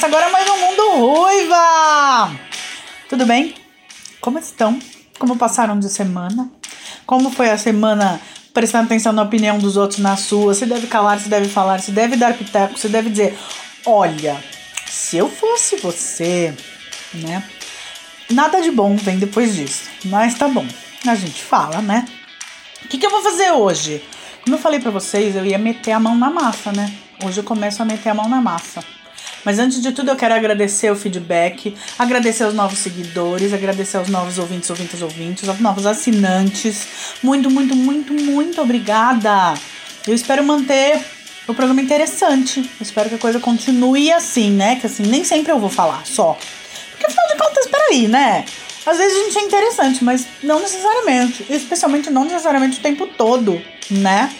Começa agora mais um Mundo Ruiva! Tudo bem? Como estão? Como passaram de semana? Como foi a semana prestando atenção na opinião dos outros na sua? Se deve calar, se deve falar, se deve dar pitaco, se deve dizer: Olha, se eu fosse você, né? Nada de bom vem depois disso, mas tá bom, a gente fala, né? O que, que eu vou fazer hoje? Como eu falei para vocês, eu ia meter a mão na massa, né? Hoje eu começo a meter a mão na massa. Mas antes de tudo, eu quero agradecer o feedback, agradecer aos novos seguidores, agradecer aos novos ouvintes, ouvintes, ouvintes, aos novos assinantes. Muito, muito, muito, muito obrigada. Eu espero manter o programa interessante. Eu espero que a coisa continue assim, né? Que assim, nem sempre eu vou falar só. Porque afinal de contas, peraí, né? Às vezes a gente é interessante, mas não necessariamente. Especialmente não necessariamente o tempo todo, né?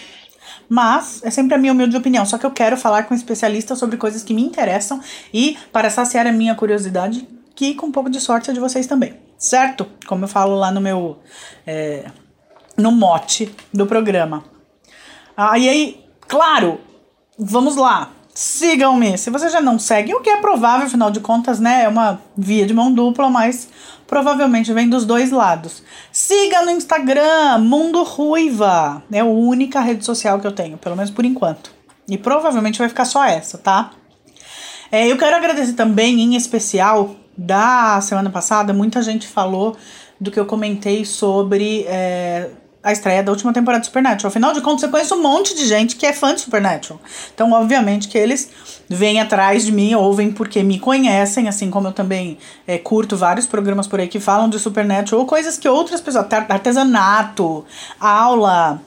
Mas é sempre a minha humilde opinião. Só que eu quero falar com especialistas sobre coisas que me interessam e para saciar a minha curiosidade, que com um pouco de sorte é de vocês também. Certo? Como eu falo lá no meu. É, no mote do programa. Ah, aí, claro, vamos lá. Sigam-me. Se você já não segue, o que é provável, afinal de contas, né? É uma via de mão dupla, mas provavelmente vem dos dois lados. Siga no Instagram, Mundo Ruiva. É a única rede social que eu tenho, pelo menos por enquanto. E provavelmente vai ficar só essa, tá? É, eu quero agradecer também, em especial, da semana passada, muita gente falou do que eu comentei sobre é, a estreia da última temporada de Supernatural. Afinal de contas, você conhece um monte de gente que é fã de Supernatural. Então, obviamente, que eles vêm atrás de mim, ouvem porque me conhecem, assim como eu também é, curto vários programas por aí que falam de Supernatural, ou coisas que outras pessoas, artesanato, aula,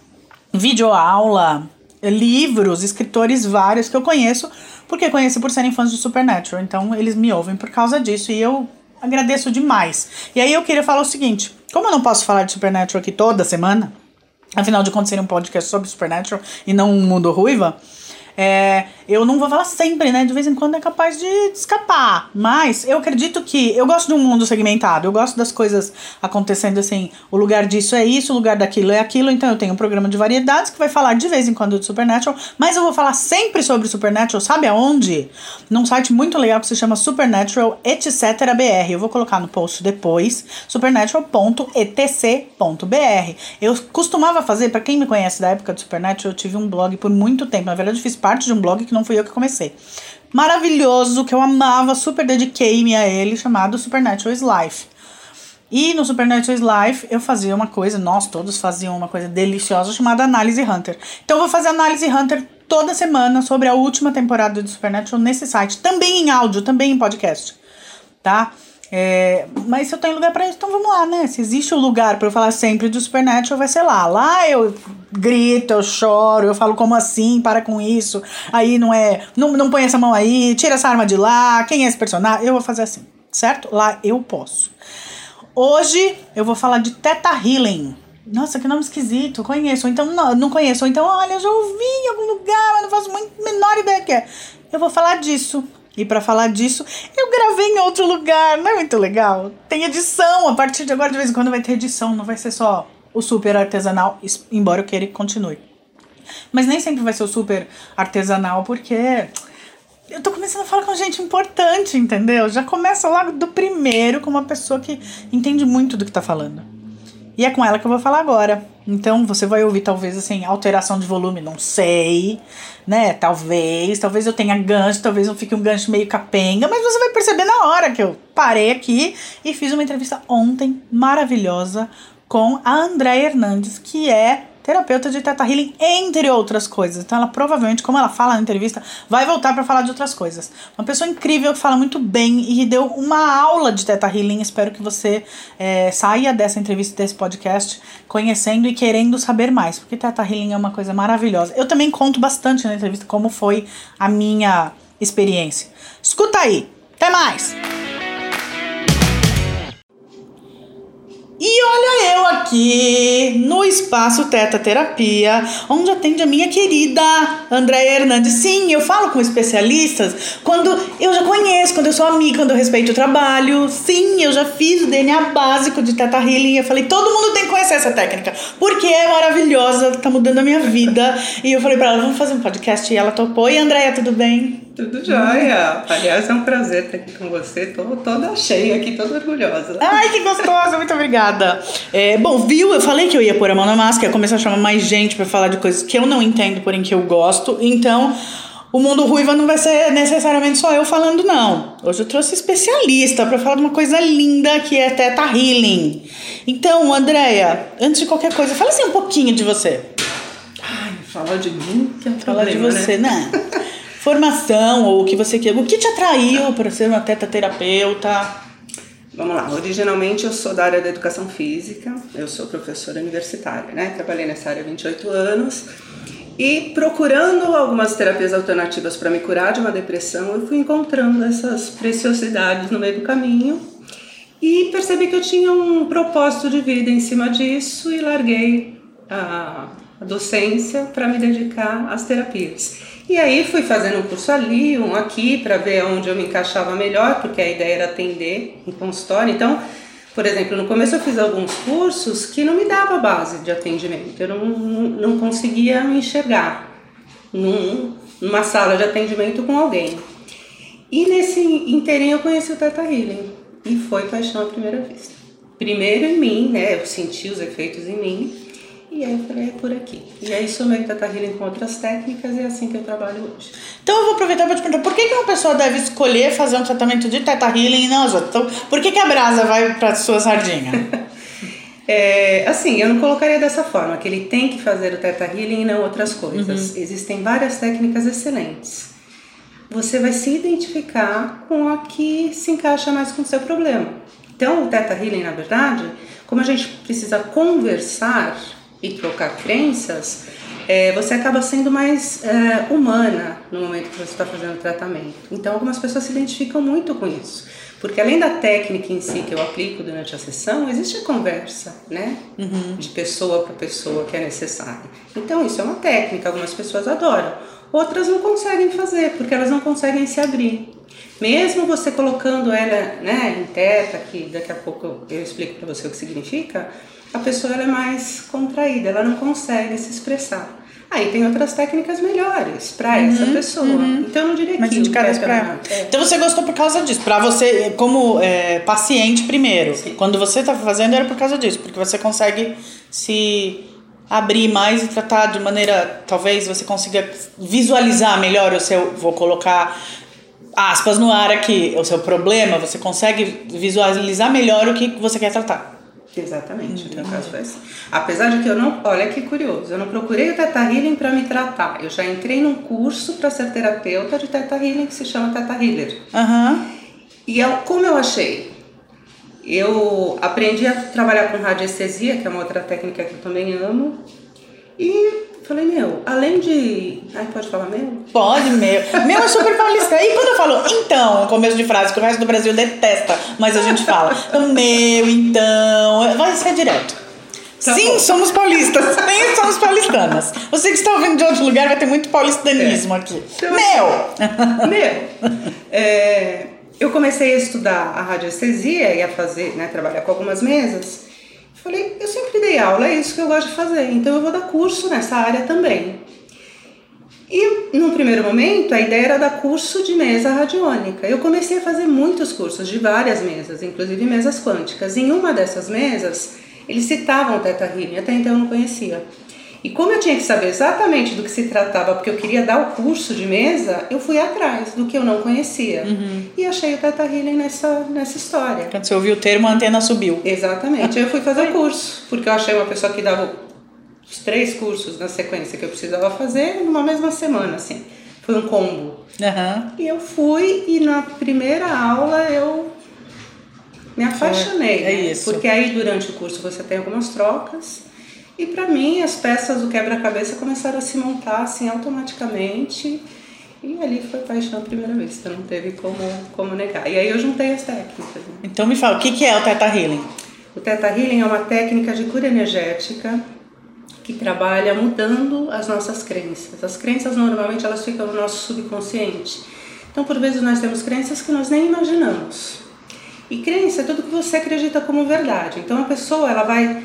videoaula, livros, escritores vários que eu conheço, porque conheço por serem fãs de Supernatural. Então, eles me ouvem por causa disso e eu agradeço demais. E aí eu queria falar o seguinte: como eu não posso falar de Supernatural aqui toda semana, afinal de contas seria um podcast sobre Supernatural e não um mundo ruiva, é, eu não vou falar sempre, né? De vez em quando é capaz de escapar. Mas eu acredito que. Eu gosto de um mundo segmentado. Eu gosto das coisas acontecendo assim. O lugar disso é isso, o lugar daquilo é aquilo. Então eu tenho um programa de variedades que vai falar de vez em quando de Supernatural. Mas eu vou falar sempre sobre Supernatural, sabe aonde? Num site muito legal que se chama Supernatural etc. BR. Eu vou colocar no post depois. supernatural.etc.br. Eu costumava fazer, para quem me conhece da época do Supernatural, eu tive um blog por muito tempo. Na verdade, eu fiz parte de um blog que não fui eu que comecei. Maravilhoso, que eu amava, super dediquei-me a ele, chamado Supernatural Life. E no Supernatural Life eu fazia uma coisa, nós todos faziam uma coisa deliciosa chamada Análise Hunter. Então eu vou fazer Análise Hunter toda semana sobre a última temporada de Supernatural nesse site, também em áudio, também em podcast, tá? É, mas se eu tenho lugar para isso, então vamos lá, né? Se existe um lugar para eu falar sempre do Supernatural, vai ser lá. Lá eu grito, eu choro, eu falo como assim, para com isso. Aí não é, não, não põe essa mão aí, tira essa arma de lá, quem é esse personagem? Eu vou fazer assim, certo? Lá eu posso. Hoje eu vou falar de Teta Healing. Nossa, que nome esquisito, conheço. Então não, não conheço. Então, olha, eu já ouvi em algum lugar, mas não faço muito menor ideia que é. Eu vou falar disso. E para falar disso, eu gravei em outro lugar, não é muito legal? Tem edição, a partir de agora de vez em quando vai ter edição, não vai ser só o super artesanal, embora eu queira que continue. Mas nem sempre vai ser o super artesanal, porque eu tô começando a falar com gente importante, entendeu? Já começa logo do primeiro com uma pessoa que entende muito do que tá falando. E é com ela que eu vou falar agora. Então você vai ouvir talvez assim, alteração de volume, não sei, né? Talvez, talvez eu tenha gancho, talvez eu fique um gancho meio capenga, mas você vai perceber na hora que eu parei aqui e fiz uma entrevista ontem maravilhosa com a Andréa Hernandes, que é terapeuta de Teta Healing, entre outras coisas. Então, ela provavelmente, como ela fala na entrevista, vai voltar para falar de outras coisas. Uma pessoa incrível que fala muito bem e deu uma aula de Teta Healing. Espero que você é, saia dessa entrevista, desse podcast, conhecendo e querendo saber mais, porque Teta Healing é uma coisa maravilhosa. Eu também conto bastante na entrevista como foi a minha experiência. Escuta aí! Até mais! E olha eu aqui no espaço Teta Terapia, onde atende a minha querida Andréia Hernandes. Sim, eu falo com especialistas quando eu já conheço, quando eu sou amiga, quando eu respeito o trabalho. Sim, eu já fiz o DNA básico de Teta Healing. Eu falei, todo mundo tem que conhecer essa técnica, porque é maravilhosa, tá mudando a minha vida. E eu falei para ela, vamos fazer um podcast. E ela topou. E Andréia, tudo bem? Tudo jóia. Aliás, é um prazer estar aqui com você. Tô toda cheia aqui, toda orgulhosa. Ai, que gostosa, muito obrigada. É, bom, viu? Eu falei que eu ia pôr a mão na máscara, ia começar a chamar mais gente para falar de coisas que eu não entendo, porém que eu gosto. Então, o mundo ruiva não vai ser necessariamente só eu falando, não. Hoje eu trouxe especialista para falar de uma coisa linda que é Teta Healing. Então, Andréia, antes de qualquer coisa, fala assim um pouquinho de você. Ai, falar de mim que é um Fala de você, né? Formação, ou o que você quer. O que te atraiu para ser uma teta terapeuta? Vamos lá. Originalmente eu sou da área da educação física, eu sou professora universitária, né? Trabalhei nessa área há 28 anos. E procurando algumas terapias alternativas para me curar de uma depressão, eu fui encontrando essas preciosidades no meio do caminho e percebi que eu tinha um propósito de vida em cima disso e larguei a docência para me dedicar às terapias. E aí fui fazendo um curso ali, um aqui, para ver onde eu me encaixava melhor, porque a ideia era atender em consultório. Então, por exemplo, no começo eu fiz alguns cursos que não me dava base de atendimento, eu não, não, conseguia me enxergar num, numa sala de atendimento com alguém. E nesse inteirinho eu conheci o Teta Healing e foi paixão à primeira vista. Primeiro em mim, né? Eu senti os efeitos em mim e aí eu falei, é por aqui. E aí somei o Teta Healing com outras técnicas e é assim que eu trabalho hoje. Então eu vou aproveitar para te perguntar, por que, que uma pessoa deve escolher fazer um tratamento de Teta Healing e não as outras? Então, por que, que a brasa vai para sua sardinha? É, assim, eu não colocaria dessa forma, que ele tem que fazer o Teta Healing e não outras coisas. Existem várias técnicas excelentes. Você vai se identificar com a que se encaixa mais com o seu problema. Então, o Teta Healing, na verdade, como a gente precisa conversar e trocar crenças, é, você acaba sendo mais é, humana no momento que você está fazendo o tratamento. Então, algumas pessoas se identificam muito com isso. Porque além da técnica em si que eu aplico durante a sessão, existe a conversa, né? De pessoa para pessoa que é necessária. Então, isso é uma técnica, algumas pessoas adoram. Outras não conseguem fazer, porque elas não conseguem se abrir. Mesmo você colocando ela né, em teta, que daqui a pouco eu explico para você o que significa, a pessoa ela é mais contraída, ela não consegue se expressar. Aí tem outras técnicas melhores para essa pessoa. Então eu não diria Mais que indicadas para não- ela. é. Então você gostou por causa disso, para você como é, paciente primeiro. Quando você está fazendo era por causa disso, porque você consegue se abrir mais e tratar de maneira, talvez você consiga visualizar melhor o seu, vou colocar aspas no ar aqui, o seu problema, você consegue visualizar melhor o que você quer tratar. Exatamente, no meu caso foi assim. Apesar de que eu não, olha que curioso, eu não procurei o Teta Healing para me tratar. Eu já entrei num curso para ser terapeuta de Teta Healing que se chama Teta Healer. Aham. E eu, como eu achei? Eu aprendi a trabalhar com radiestesia, que é uma outra técnica que eu também amo. E falei, meu, além de. Ai, pode falar meu? Pode, meu. Meu é super paulista. E quando eu falo então, no começo de frase, que o resto do Brasil detesta, mas a gente fala, então, meu, então, vai ser direto. Tá Sim, bom. somos paulistas. Sim, somos paulistanas. Você que está ouvindo de outro lugar vai ter muito paulistanismo aqui. Então, meu! Meu, é, eu comecei a estudar a radiestesia e a fazer, né, trabalhar com algumas mesas. Falei, eu sempre dei aula, é isso que eu gosto de fazer, então eu vou dar curso nessa área também. E num primeiro momento a ideia era dar curso de mesa radiônica. Eu comecei a fazer muitos cursos de várias mesas, inclusive mesas quânticas. Em uma dessas mesas, eles citavam o Teta Healing, até então eu não conhecia. E como eu tinha que saber exatamente do que se tratava, porque eu queria dar o curso de mesa, eu fui atrás do que eu não conhecia. E achei o Teta Healing nessa, nessa história. Quando você ouviu o termo, a antena subiu. Exatamente. Eu fui fazer o curso, porque eu achei uma pessoa que dava os três cursos na sequência que eu precisava fazer numa mesma semana, assim. Foi um combo. Aham. E eu fui e na primeira aula eu me apaixonei. É né? isso. Porque aí durante o curso você tem algumas trocas. E para mim as peças do quebra-cabeça começaram a se montar assim automaticamente. E ali foi paixão à primeira vista, não teve como, como negar. E aí eu juntei as técnicas. né? Então me fala, o que, que é o Teta Healing? O Teta Healing é uma técnica de cura energética que trabalha mudando as nossas crenças. As crenças normalmente elas ficam no nosso subconsciente. Então, por vezes nós temos crenças que nós nem imaginamos. E crença é tudo que você acredita como verdade. Então, a pessoa ela vai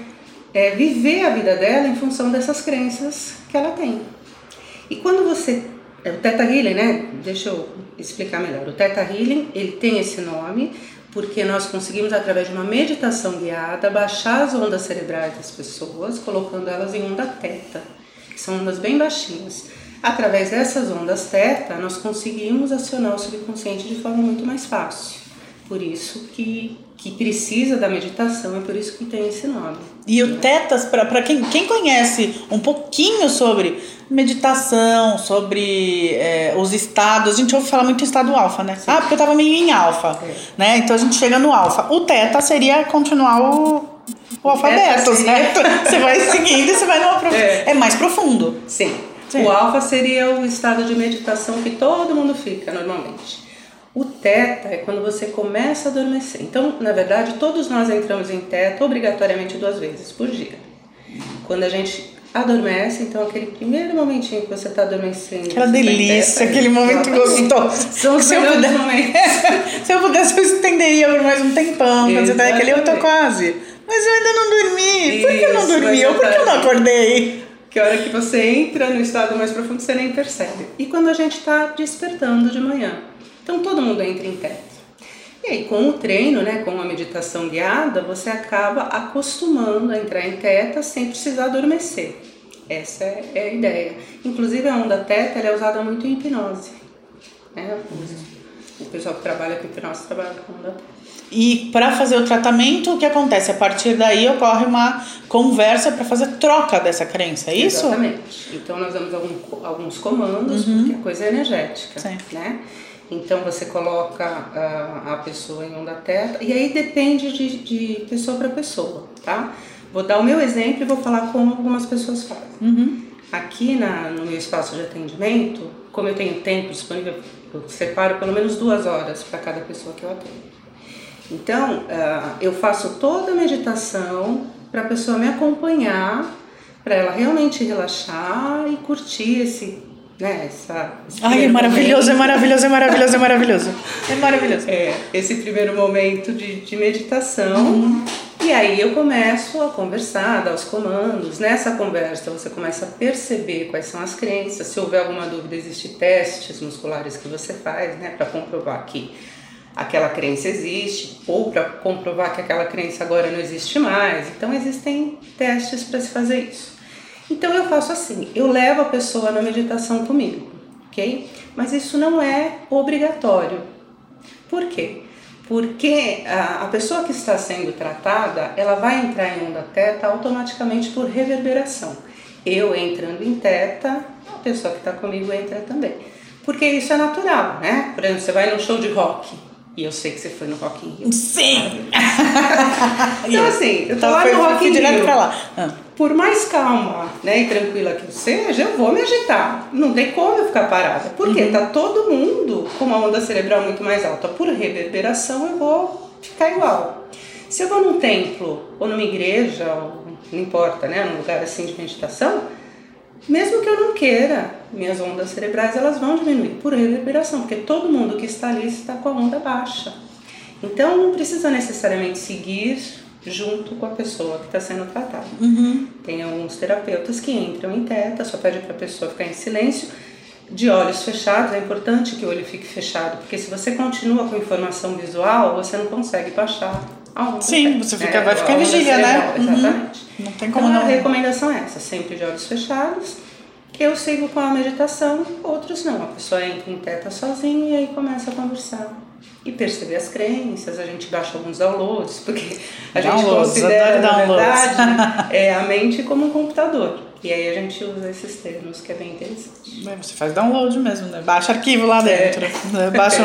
é, viver a vida dela em função dessas crenças que ela tem. E quando você é o Theta Healing, né? Deixa eu explicar melhor. O Theta Healing, ele tem esse nome porque nós conseguimos, através de uma meditação guiada, baixar as ondas cerebrais das pessoas, colocando elas em onda teta, que são ondas bem baixinhas. Através dessas ondas teta, nós conseguimos acionar o subconsciente de forma muito mais fácil. Por isso que, que precisa da meditação, é por isso que tem esse nome. E o Tetas, para quem, quem conhece um pouquinho sobre meditação, sobre é, os estados, a gente ouve falar muito em estado alfa, né? Sim. Ah, porque eu tava meio em alfa, é. né? Então a gente chega no alfa. O Teta seria continuar o, o alfabeto, certo? você vai seguindo e você vai no é. é mais profundo. Sim. Sim. O alfa seria o estado de meditação que todo mundo fica normalmente. O teta é quando você começa a adormecer. Então, na verdade, todos nós entramos em teta obrigatoriamente duas vezes por dia. Quando a gente adormece, então aquele primeiro momentinho que você está adormecendo. Aquela delícia, teta, aquele momento gostoso. São os se eu momentos. se eu pudesse, eu estenderia por mais um tempão. Quando você tá aquele, eu tô quase. Mas eu ainda não dormi. Isso, por que eu não dormi? Ou por que eu não acordei? Que a hora que você entra no estado mais profundo, você nem percebe. E quando a gente está despertando de manhã. Então todo mundo entra em teta. E aí, com o treino, né, com a meditação guiada, você acaba acostumando a entrar em teta sem precisar adormecer. Essa é, é a ideia. Inclusive, a onda teta é usada muito em hipnose. Né? O pessoal que trabalha com hipnose trabalha com onda teta. E para fazer o tratamento, o que acontece? A partir daí ocorre uma conversa para fazer troca dessa crença, é isso? Exatamente. Então nós damos algum, alguns comandos, uhum. porque a coisa é energética, Sim. né? Então você coloca a, a pessoa em onda teta e aí depende de, de pessoa para pessoa, tá? Vou dar o meu exemplo e vou falar como algumas pessoas fazem. Uhum. Aqui na, no meu espaço de atendimento, como eu tenho tempo disponível, eu separo pelo menos duas horas para cada pessoa que eu atendo. Então, uh, eu faço toda a meditação para a pessoa me acompanhar, para ela realmente relaxar e curtir esse né, essa, Ai, é maravilhoso, momento. é maravilhoso, é maravilhoso, é maravilhoso. É maravilhoso. É, esse primeiro momento de, de meditação. Uhum. E aí eu começo a conversar, dar os comandos. Nessa conversa você começa a perceber quais são as crenças. Se houver alguma dúvida, existem testes musculares que você faz, né, para comprovar que aquela crença existe ou para comprovar que aquela crença agora não existe mais. Então existem testes para se fazer isso. Então eu faço assim, eu levo a pessoa na meditação comigo, ok? Mas isso não é obrigatório. Por quê? Porque a, a pessoa que está sendo tratada, ela vai entrar em onda teta automaticamente por reverberação. Eu entrando em teta, a pessoa que está comigo entra também. Porque isso é natural, né? Por exemplo, você vai num show de rock, e eu sei que você foi no Rock in Rio. Sim! então, assim, eu então, lá no Rock in Rio. Pra lá. Ah. Por mais calma né, e tranquila que eu seja, eu vou me agitar. Não tem como eu ficar parada. Porque uhum. tá todo mundo com uma onda cerebral muito mais alta. Por reverberação, eu vou ficar igual. Se eu vou num templo, ou numa igreja, ou, não importa, né, num lugar assim de meditação, mesmo que eu não queira, minhas ondas cerebrais elas vão diminuir por reverberação, porque todo mundo que está ali está com a onda baixa. Então não precisa necessariamente seguir junto com a pessoa que está sendo tratada. Uhum. Tem alguns terapeutas que entram em teta, só pede para a pessoa ficar em silêncio, de olhos fechados. É importante que o olho fique fechado, porque se você continua com informação visual, você não consegue baixar a Sim, você fica, é, vai ficar em vigília, né? Uhum. Exatamente. Não tem como então, não. a recomendação é essa, sempre de olhos fechados. Eu sigo com a meditação, outros não. A pessoa entra em teta sozinha e aí começa a conversar. E perceber as crenças, a gente baixa alguns downloads, porque a gente considera, na verdade, é a mente como um computador. E aí a gente usa esses termos, que é bem interessante. Você faz download mesmo, né? Baixa arquivo lá dentro. É. Né? Baixa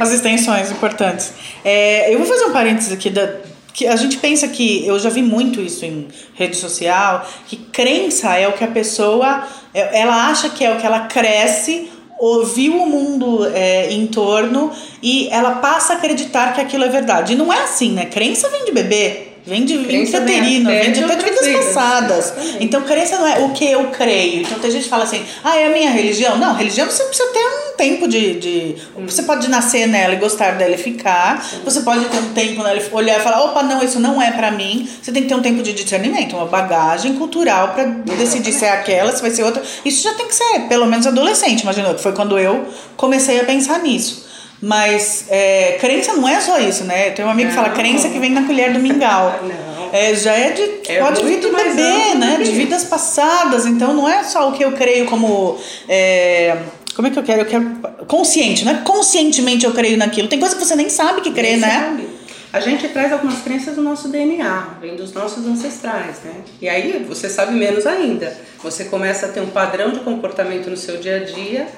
as extensões importantes. É, eu vou fazer um parênteses aqui da, que a gente pensa que eu já vi muito isso em rede social que crença é o que a pessoa é, ela acha que é o que ela cresce ouviu o mundo é, em torno e ela passa a acreditar que aquilo é verdade e não é assim né crença vem de bebê Vem de intraterino, vem de até de vidas passadas. Exatamente. Então, crença não é o que eu creio. Então, tem gente que fala assim, ah, é a minha religião. Não, religião você precisa ter um tempo de. de Você pode nascer nela e gostar dela e ficar. Você pode ter um tempo nela e olhar e falar: opa, não, isso não é pra mim. Você tem que ter um tempo de discernimento, uma bagagem cultural pra decidir se é aquela, se vai ser outra. Isso já tem que ser, pelo menos adolescente, imagina, que foi quando eu comecei a pensar nisso. Mas é, crença não é só isso, né? Tem um amigo que fala crença que vem na colher do mingau. Não. É, já é de. É pode vir do bebê, né? De vidas passadas. Então não é só o que eu creio como. é, como é que eu quero? Eu quero. Consciente, não é conscientemente eu creio naquilo. Tem coisa que você nem sabe que crê, Nem né? sabe. A gente traz algumas crenças do nosso DNA, vem dos nossos ancestrais, né? E aí você sabe menos ainda. Você começa a ter um padrão de comportamento no seu dia a dia,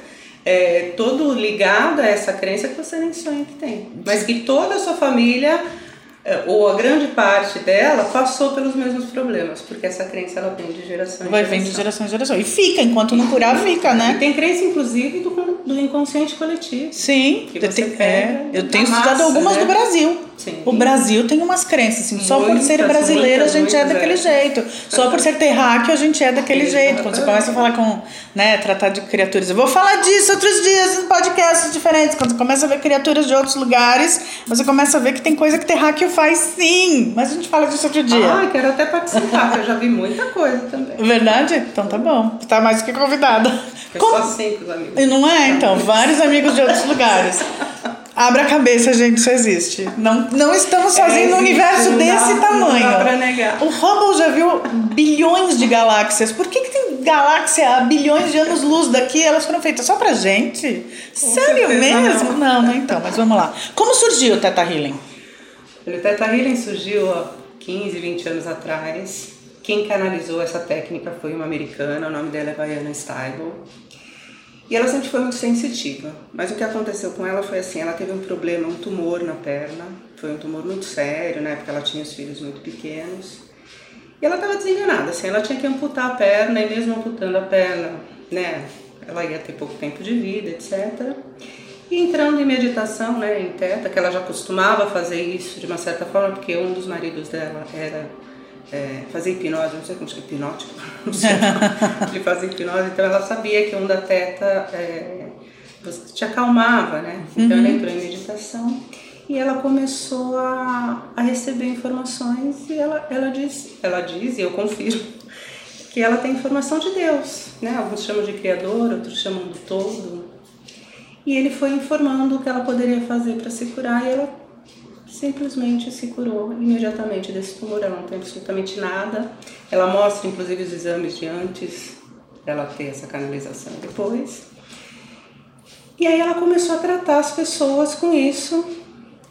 é, todo ligado a essa crença que você nem sonha que tem. Mas que toda a sua família, ou a grande parte dela, passou pelos mesmos problemas, porque essa crença ela vem de geração em Vai geração. vem de geração em geração. E fica, enquanto não curar, fica, E né? tem crença, inclusive, do, do inconsciente coletivo. Sim, Que eu você tenho, pega é, eu tenho massa, estudado algumas né? do Brasil. Sim. O Brasil tem umas crenças, assim, só por ser brasileira muitas, a gente é muitas, daquele é. jeito. Só por ser terráqueo a gente é daquele Exatamente. jeito. Quando você começa a falar com, né, tratar de criaturas. Eu vou falar disso outros dias em podcasts diferentes. Quando você começa a ver criaturas de outros lugares, você começa a ver que tem coisa que terráqueo faz sim. Mas a gente fala disso outro dia. Ah, quero até participar, porque eu já vi muita coisa também. Verdade? Então tá bom. Tá mais do que convidada. Eu Como- sou assim com os amigos. e não é, então, vários amigos de outros lugares. Abra a cabeça, gente, isso existe. Não, não estamos sozinhos no É, existe, universo não dá- desse não tamanho. dá pra negar. O Hubble já viu bilhões de galáxias. Por que, que tem galáxia a bilhões de anos-luz daqui? Elas foram feitas só pra gente? Sério certeza mesmo? não. Não, não, então, mas vamos lá. Como surgiu o Teta Healing? O Teta Healing surgiu há 15, 20 anos atrás. Quem canalizou essa técnica foi uma americana, o nome dela é Diana Steibel. E ela sempre foi muito sensitiva. Mas o que aconteceu com ela foi assim, ela teve um problema, um tumor na perna. Foi um tumor muito sério, né? Porque ela tinha os filhos muito pequenos. E ela estava desenganada, assim, ela tinha que amputar a perna, e mesmo amputando a perna, né? Ela ia ter pouco tempo de vida, etc. E entrando em meditação, né, em teta, que ela já costumava fazer isso de uma certa forma, porque um dos maridos dela era é, fazer hipnose, não sei como chama, hipnótico, não sei, ele fazia hipnose, então ela sabia que um da teta é, te acalmava, né? Então ela entrou em meditação e ela começou a, a receber informações e ela, ela, diz, ela diz, e eu confirmo, que ela tem informação de Deus, né? Alguns chamam de Criador, outros chamam do Todo. E ele foi informando o que ela poderia fazer para se curar e ela simplesmente se curou imediatamente desse tumor. Ela não tem absolutamente nada. Ela mostra, inclusive, os exames de antes dela ter essa canalização depois. E aí ela começou a tratar as pessoas com isso.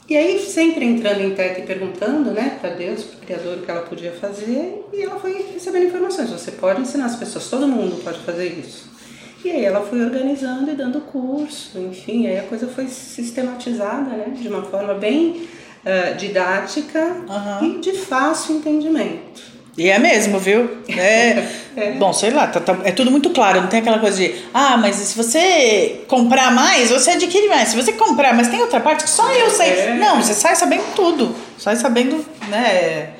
E aí, sempre entrando em teta e perguntando, né, para Deus, para o Criador, o que ela podia fazer, e ela foi recebendo informações. Você pode ensinar as pessoas, todo mundo pode fazer isso. E aí ela foi organizando e dando curso, enfim, aí a coisa foi sistematizada, né, de uma forma bem eh, didática Aham. e de fácil entendimento. E é mesmo, viu? É, Bom, sei lá, tá- tá- é tudo muito claro, não tem aquela coisa de, ah, mas se você comprar mais, você adquire mais. Se você comprar, mas tem outra parte que só eu sei. É. Não, você sai sabendo tudo. Sai sabendo, né?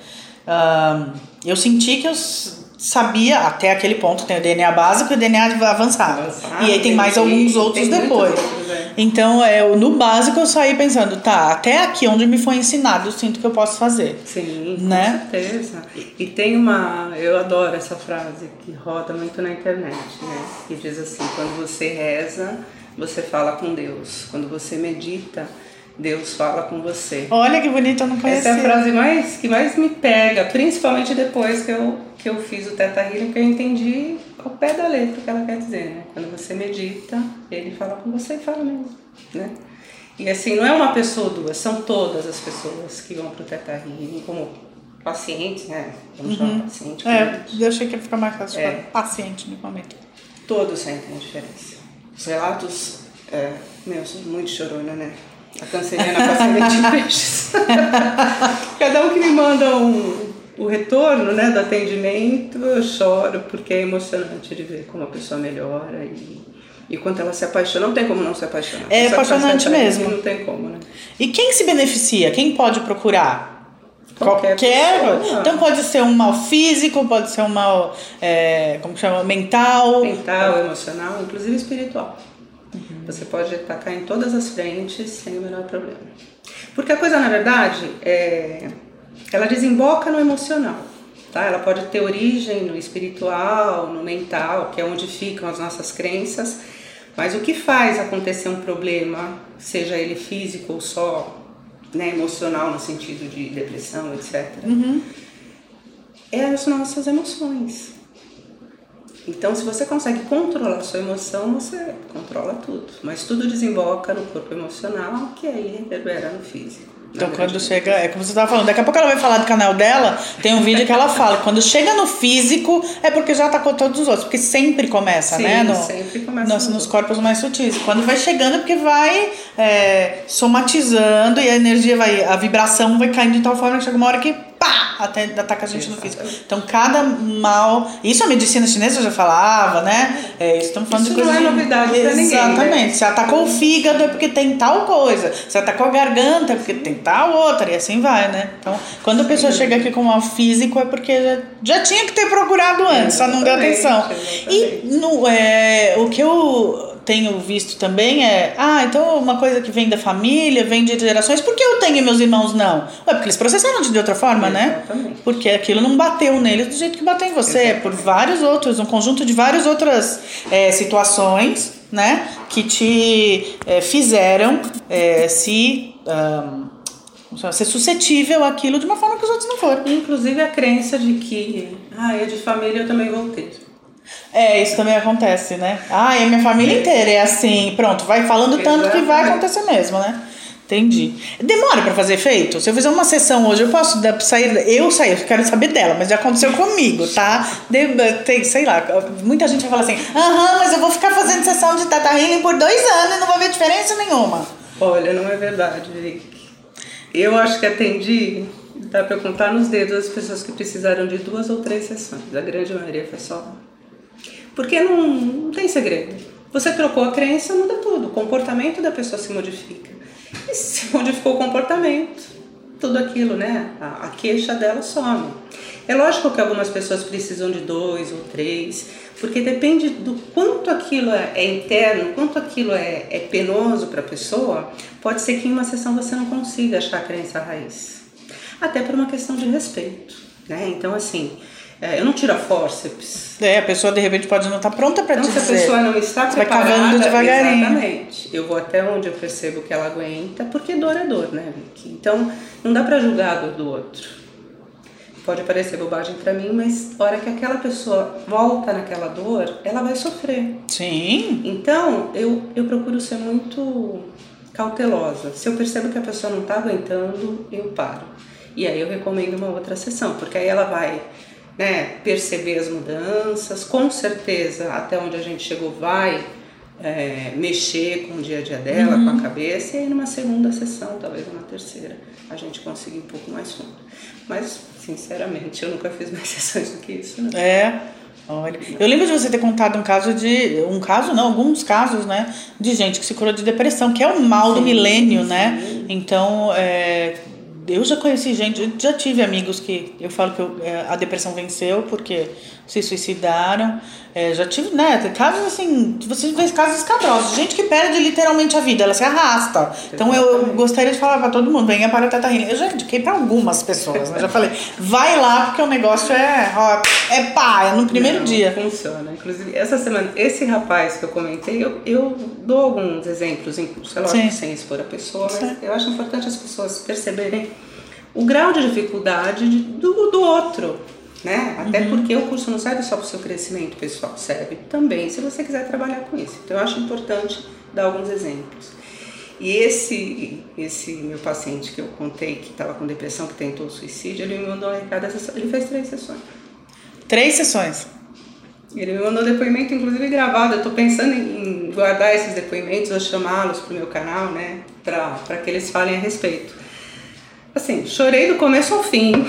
ah, eu senti que eu sabia até aquele ponto, tem o DNA básico e o DNA avançado. Avançado, e aí tem mais alguns outros depois. outros, é. Então, é, no básico eu saí pensando, tá, até aqui onde me foi ensinado, eu sinto que eu posso fazer. Sim, Né? com certeza. E tem uma, eu adoro essa frase que roda muito na internet, né? Que diz assim, quando você reza, você fala com Deus. Quando você medita, Deus fala com você. Olha que bonito, eu não conhecia. Essa é a frase mais, que mais me pega, principalmente depois que eu, que eu fiz o Teta Healing, que eu entendi ao pé da letra o que ela quer dizer, né? Quando você medita, ele fala com você e fala mesmo, né? E assim, não é uma pessoa ou duas, são todas as pessoas que vão pro Teta Healing como pacientes, né? Vamos chamar paciente. É, eu achei que ia ficar mais fácil É. para paciente no momento. Todos sentem a diferença. Os relatos, é, meu, eu sou muito chorona, né? A canceriana com a semente de peixes. Cada um que me manda um, o retorno né, do atendimento, eu choro, porque é emocionante de ver como a pessoa melhora e, e quanto ela se apaixona. Não tem como não se apaixonar. É apaixonante mesmo. Não tem como, né? E quem se beneficia? Quem pode procurar? Qualquer pessoa. Então pode ser um mal físico, pode ser um mal, é, como chama, mental. Mental, emocional, inclusive espiritual. Você pode atacar em todas as frentes sem o menor problema. Porque a coisa, na verdade, é, ela desemboca no emocional. Tá? Ela pode ter origem no espiritual, no mental, que é onde ficam as nossas crenças. Mas o que faz acontecer um problema, seja ele físico ou só né, emocional, no sentido de depressão, etc., uhum. é as nossas emoções. Então, se você consegue controlar a sua emoção, você controla tudo. Mas tudo desemboca no corpo emocional, que aí reverbera no físico. Então, quando chega, é como você estava falando, daqui a pouco ela vai falar do canal dela, tem um vídeo que ela fala, quando chega no físico, é porque já atacou todos os outros, porque sempre começa, Sim, né? No, sempre começa nos, nos corpos mais sutis. Quando vai chegando, é porque vai é, somatizando e a energia vai, a vibração vai caindo de tal forma que chega uma hora que até ataca a gente no físico. Então, cada mal. Isso a medicina chinesa já falava, né? É, estamos falando isso de coisa. Não é novidade pra ninguém. Exatamente. Né? Se atacou o fígado é porque tem tal coisa. Se atacou a garganta é porque tem tal outra. E assim vai, né? Então, quando a pessoa chega aqui com mal físico é porque já, já tinha que ter procurado antes, só não deu atenção. E no, é, o que eu tenho visto também é, ah, então uma coisa que vem da família, vem de gerações, por que eu tenho e meus irmãos não? Ué, porque eles processaram de outra forma, né? Exatamente. né? Porque aquilo não bateu neles do jeito que bateu em você, Exatamente. por vários outros, um conjunto de várias outras é, situações, né, que te é, fizeram é, se um, ser suscetível àquilo de uma forma que os outros não foram. Inclusive a crença de que, ah, é de família, eu também vou ter. É, isso também acontece, né? Ah, e a minha família inteira é assim. Pronto, vai falando tanto que vai acontecer mesmo, né? Entendi. Demora para fazer efeito? Se eu fizer uma sessão hoje, eu posso sair. Eu sair, eu quero saber dela, mas já aconteceu comigo, tá? De, tem, sei lá, muita gente vai falar assim: aham, mas eu vou ficar fazendo sessão de Tata Healing por dois anos e não vou ver diferença nenhuma. Olha, não é verdade, Vic. Eu acho que atendi, dá pra contar nos dedos as pessoas que precisaram de duas ou três sessões. A grande maioria foi só porque não, não tem segredo. Você trocou a crença, muda tudo. O comportamento da pessoa se modifica. E se modificou o comportamento, tudo aquilo, né? A, a queixa dela some. É lógico que algumas pessoas precisam de dois ou três, porque depende do quanto aquilo é, é interno, quanto aquilo é, é penoso para a pessoa. Pode ser que em uma sessão você não consiga achar a crença raiz, até por uma questão de respeito, né? Então, assim, é, eu não tiro a fórceps. É, a pessoa de repente pode não estar tá pronta para então, te se a pessoa não está Você preparada, vai cavando devagarinho. Exatamente. Eu vou até onde eu percebo que ela aguenta, porque dor é dor, né, Vicky? Então, não dá para julgar a dor do outro. Pode parecer bobagem para mim, mas a hora que aquela pessoa volta naquela dor, ela vai sofrer. Sim. Então, eu, eu procuro ser muito cautelosa. Se eu percebo que a pessoa não está aguentando, eu paro. E aí eu recomendo uma outra sessão, porque aí ela vai né, perceber as mudanças, com certeza até onde a gente chegou vai é, mexer com o dia a dia dela, uhum. com a cabeça, e aí numa segunda sessão, talvez uma terceira, a gente conseguir um pouco mais fundo. Mas, sinceramente, eu nunca fiz mais sessões do que isso. Né? É. Olha, eu lembro de você ter contado um caso de. Um caso, não, alguns casos, né? De gente que se curou de depressão, que é o mal sim, do milênio, sim. né? Então, é, eu já conheci gente, já tive amigos que eu falo que eu, é, a depressão venceu porque se suicidaram. É, já tive, né? Casos assim, você vê casos escabrosos, gente que perde literalmente a vida, ela se arrasta. Então eu, eu gostaria de falar para todo mundo: venha para a Teta Eu já indiquei para algumas pessoas, né? Já falei, vai lá porque o negócio é, ó, é pá, é no primeiro Não, dia. Funciona. Inclusive, essa semana, esse rapaz que eu comentei, eu, eu dou alguns exemplos em curso, é lógico, sem expor a pessoa, mas Sim. eu acho importante as pessoas perceberem o grau de dificuldade do, do outro né? Até uhum. porque o curso não serve só para o seu crescimento pessoal, serve também se você quiser trabalhar com isso. Então eu acho importante dar alguns exemplos. E esse esse meu paciente que eu contei que estava com depressão, que tentou suicídio, ele me mandou um recado, ele fez três sessões. Três sessões. Ele me mandou depoimento, inclusive gravado. Eu estou pensando em guardar esses depoimentos ou chamá-los para o meu canal, né? Para que eles falem a respeito. Assim, chorei do começo ao fim.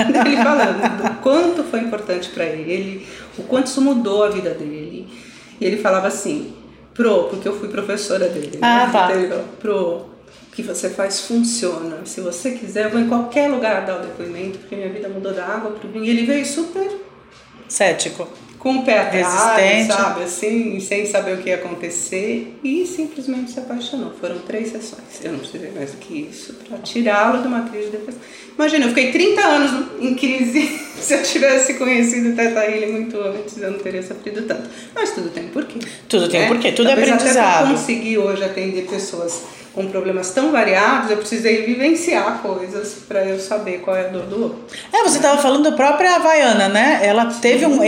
ele falando do quanto foi importante para ele, o quanto isso mudou a vida dele. E ele falava assim, pro, porque eu fui professora dele. Ah, né? tá. Ele falou, pro, o que você faz funciona. Se você quiser, eu vou em qualquer lugar dar o depoimento, porque minha vida mudou da água pro vinho. E ele veio super cético. Com o pé atrás, sabe? Assim, sem saber o que ia acontecer e simplesmente se apaixonou. Foram três sessões. Eu não precisei mais do que isso para tirá-lo de uma crise de depressão. Imagina, eu fiquei 30 anos em crise. Se eu tivesse conhecido Teta Healing muito antes, eu não teria sofrido tanto. Mas tudo tem porquê. Tudo tem né? porquê, tudo é Talvez Até aprendizado. pra conseguir hoje atender pessoas com problemas tão variados, eu precisei vivenciar coisas para eu saber qual é a dor do outro. É, você estava falando da própria Havaiana, né? Ela teve um.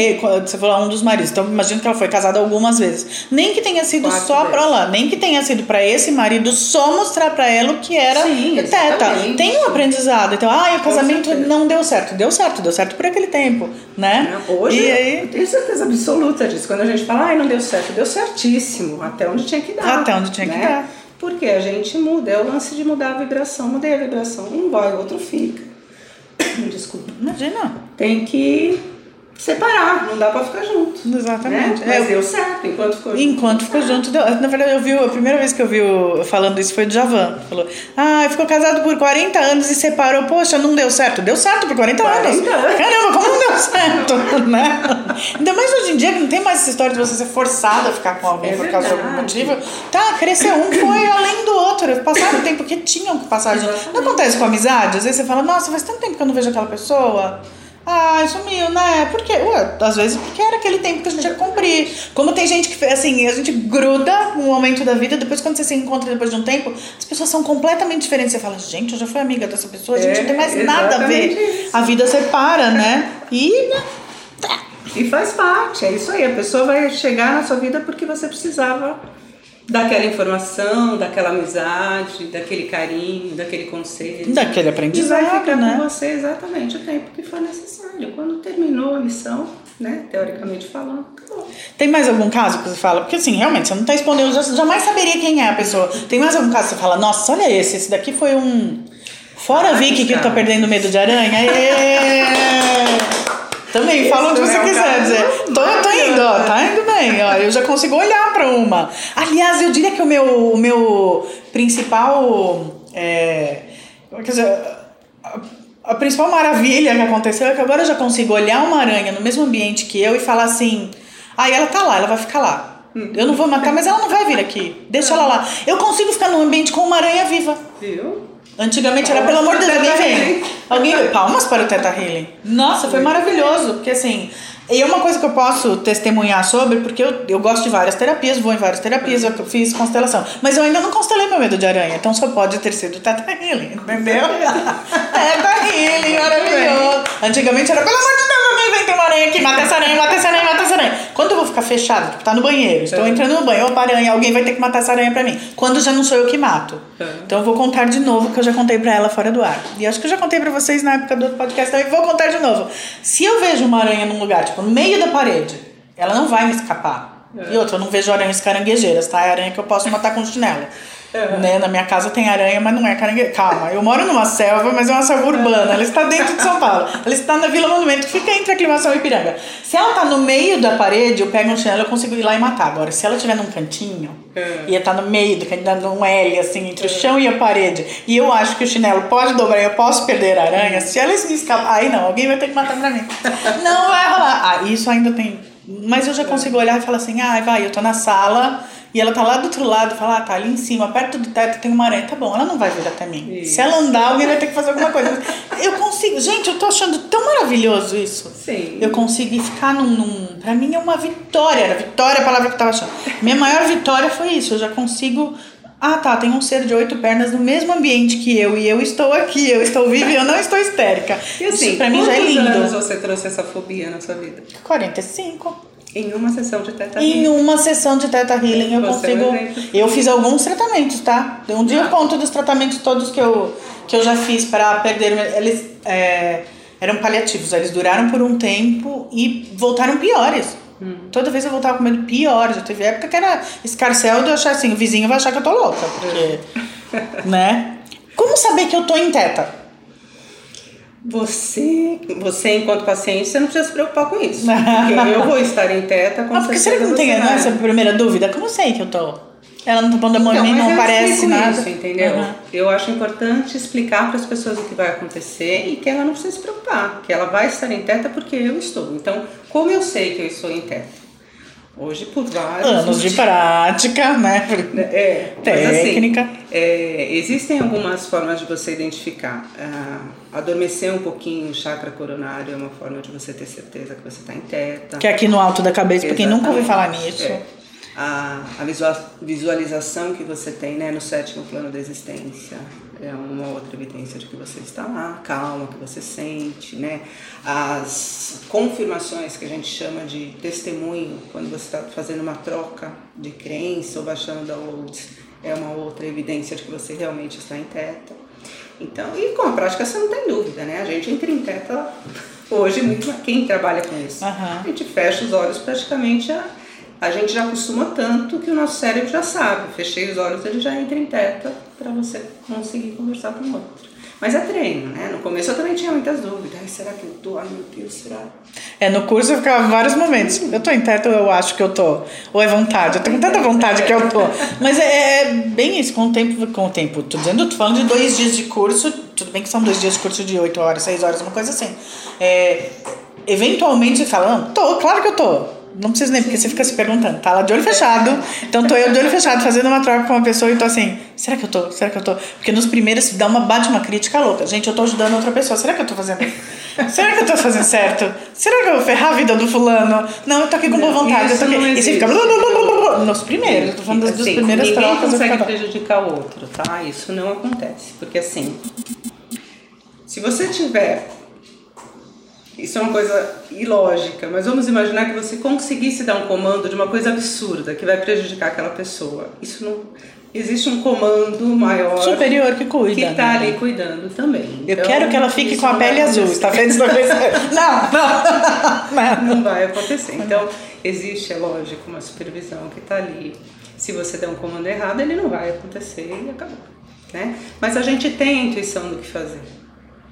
Você falou um dos maridos, então imagino que ela foi casada algumas vezes. Nem que tenha sido Quatro só pra lá, nem que tenha sido pra esse marido só mostrar pra ela o que era Sim, teta. Tem um aprendizado. Então, ah, o casamento não deu certo. Deu certo, deu certo por aquele tempo, né? Hoje, E eu aí, tenho certeza absoluta disso. Quando a gente fala, ai, não deu certo, deu certíssimo, até onde tinha que dar. Até onde tinha que né? dar. Porque a gente muda, é o lance de mudar a vibração. Mudei a vibração, um vai, o outro fica. Desculpa. imagina. Tem que separar, não dá pra ficar junto. Exatamente. Né? É, Mas eu- deu certo enquanto ficou junto. Enquanto ficou junto, deu- na verdade eu vi, a primeira vez que eu vi o, falando isso foi do Javan. Falou, ah, ficou casado por 40 anos e separou, poxa, não deu certo. Deu certo por 40, 40 anos. anos. Caramba, como não deu certo, né? Ainda mais hoje em dia que não tem mais essa história de você ser forçado a ficar com alguém É por causa de algum motivo. Tá, cresceu um, foi além do outro. Passaram o tempo que tinham que passar junto. Não acontece com amizade? Às vezes você fala, nossa, faz tanto tempo que eu não vejo aquela pessoa. Ah, sumiu, né? Por quê? Ué, às vezes porque era aquele tempo que a gente que cumprir. Como tem gente que, assim, a gente gruda um momento da vida, depois quando você se encontra depois de um tempo, as pessoas são completamente diferentes. Você fala, gente, eu já fui amiga dessa pessoa, a gente É, não tem mais nada a ver. isso. A vida separa, né? E né, E faz parte, é isso aí. A pessoa vai chegar na sua vida porque você precisava daquela informação, daquela amizade, daquele carinho, daquele conselho. daquele E aprendizado, vai ficar né? com você exatamente o tempo que for necessário. Quando terminou a missão, né, teoricamente falando, acabou. Tem mais algum caso que você fala? Porque assim, realmente, você não tá respondendo, eu jamais saberia quem é a pessoa. Tem mais algum caso que você fala, nossa, olha esse, esse daqui foi um. Fora Ah, Vicky que tá cara. perdendo medo de aranha. Também, fala o que Esse você é quiser caso dizer. Tô, tô indo, ó, tá indo bem, ó. Eu já consigo olhar pra uma. Aliás, eu diria que o meu, o meu principal. É, quer dizer, a, a principal maravilha que aconteceu é que agora eu já consigo olhar uma aranha no mesmo ambiente que eu e falar assim: ah, ela tá lá, ela vai ficar lá. Eu não vou matar, mas ela não vai vir aqui. Deixa ela lá. Eu consigo ficar num ambiente com uma aranha viva. Viu? Antigamente era, pelo amor de Deus, alguém vem. Alguém vem. Palmas para o Teta Healing. Nossa, foi maravilhoso. Porque assim, e é uma coisa que eu posso testemunhar sobre, porque eu, eu gosto de várias terapias, vou em várias terapias, eu fiz constelação. Mas eu ainda não constelei meu medo de aranha, então só pode ter sido Teta Healing, entendeu? Teta Healing, maravilhoso. Antigamente era, pelo amor de Deus, vem ter uma aranha aqui, mata essa aranha, mata essa aranha, mata essa aranha. Quando eu vou ficar fechada, tipo, tá no banheiro, estou É. entrando no banho, opa, aranha, alguém vai ter que matar essa aranha pra mim. Quando já não sou eu que mato. É. Então eu vou contar de novo, que eu já contei pra ela fora do ar. E acho que eu já contei pra vocês na época do outro podcast também, vou contar de novo. Se eu vejo uma aranha num lugar, tipo, no meio da parede, ela não vai me escapar. É. E outra, eu não vejo aranhas caranguejeiras, tá? É aranha que eu posso matar com chinelo. É. Né? Na minha casa tem aranha, mas não é caranguejo. Calma, eu moro numa selva, mas é uma selva urbana. Ela está dentro de São Paulo. Ela está na Vila Monumento, que fica entre Aclimação e Ipiranga. Se ela tá no meio da parede, eu pego um chinelo, eu consigo ir lá e matar. Agora, se ela estiver num cantinho, É. e tá no meio do cantinho, num L, assim, entre o chão e a parede, e eu acho que o chinelo pode dobrar e eu posso perder a aranha, se ela se escapar, aí não, alguém vai ter que matar pra mim. Não vai rolar. Ah, isso ainda tem. Mas eu já consigo olhar e falar assim, ah, vai, eu tô na sala. E ela tá lá do outro lado, fala, ah, tá ali em cima, perto do teto tem uma aranha. Tá bom, ela não vai vir até mim. Isso. Se ela andar, alguém vai ter que fazer alguma coisa. Eu consigo, gente, eu tô achando tão maravilhoso isso. Sim. Eu consegui ficar num, num. Pra mim é uma vitória. Era vitória a palavra que eu tava achando. Minha maior vitória foi isso. Eu já consigo. Ah, tá. Tem um ser de oito pernas no mesmo ambiente que eu. E eu estou aqui. Eu estou viva e eu não estou histérica. E assim, isso pra mim já é quantos anos lindo. você trouxe essa fobia na sua vida? 45. Em uma sessão de teta Em healing. uma sessão de Teta Healing eu Você consigo. Eu fiz alguns tratamentos, tá? Um dia eu Ah. conto dos tratamentos todos que eu, que eu já fiz para perder. Eles é, eram paliativos, eles duraram por um tempo e voltaram piores. Hum. Toda vez eu voltava com medo pior. Já teve época que era escarcel de eu achar assim: o vizinho vai achar que eu tô louca. Porque. né? Como saber que eu tô em teta? Você, você, enquanto paciente, você não precisa se preocupar com isso. Porque eu vou estar em teta com Ah, porque será que certeza não tem você essa primeira dúvida? Como eu sei que eu tô? Ela não tá pondo a mão em mim, mas não eu parece nada. Isso, entendeu? Uhum. Eu acho importante explicar para as pessoas o que vai acontecer e que ela não precisa se preocupar, que ela vai estar em teta porque eu estou. Então, como eu sei que eu estou em teta? Hoje, por vários Anos de motivos. prática, né? É, mas assim, Técnica. é, existem algumas formas de você identificar. Ah, adormecer um pouquinho o chakra coronário é uma forma de você ter certeza que você está em teta. Que é aqui no alto da cabeça, pra quem nunca ouviu falar nisso. É. A, a visua- visualização que você tem né, no sétimo plano da existência é uma outra evidência de que você está lá, a calma que você sente, né? As confirmações que a gente chama de testemunho, quando você está fazendo uma troca de crença ou baixando downloads, é uma outra evidência de que você realmente está em teta. Então, e com a prática você não tem dúvida, né? A gente entra em teta hoje, muito quem trabalha com isso. Aham. A gente fecha os olhos praticamente, a, a gente já acostuma tanto que o nosso cérebro já sabe. Fechei os olhos, ele já entra em teta para você conseguir conversar com o outro. Mas é treino, né? No começo eu também tinha muitas dúvidas. Ai, será que eu tô? Ai, meu Deus, será? É, no curso eu ficava vários momentos. Eu tô em teto, eu acho que eu tô. Ou é vontade. Eu com tanta vontade que eu tô. Mas é, é bem isso, com o tempo, com o tempo. Tô dizendo, tô falando de dois dias de curso. Tudo bem que são dois dias de curso de oito horas, seis horas, uma coisa assim. É, eventualmente você fala, não, tô, claro que eu tô. Não precisa nem, porque você fica se perguntando. Tá lá de olho fechado. Então tô eu de olho fechado fazendo uma troca com uma pessoa e tô assim, será que eu tô? Será que eu tô? Porque nos primeiros dá uma, bate uma crítica louca. Gente, eu tô ajudando outra pessoa. Será que eu tô fazendo? Será que eu tô fazendo certo? Será que eu vou ferrar a vida do fulano? Não, eu tô aqui com boa vontade. Eu tô isso aqui. E você fica. Nos primeiros, eu tô falando das, Assim, primeiras ninguém trocas. eu consegue prejudicar o outro, tá? Isso não acontece. Porque assim, se você tiver. Isso é uma coisa ilógica, mas vamos imaginar que você conseguisse dar um comando de uma coisa absurda que vai prejudicar aquela pessoa. Isso não. Existe um comando maior Superior que cuida. que tá né? ali cuidando também. Eu Então, quero que ela fique com a pele azul. Está isso Não, não. não. não vai acontecer. Então, existe, é lógico, uma supervisão que está ali. Se você der um comando errado, ele não vai acontecer e acabou. Né? Mas a gente tem a intuição do que fazer.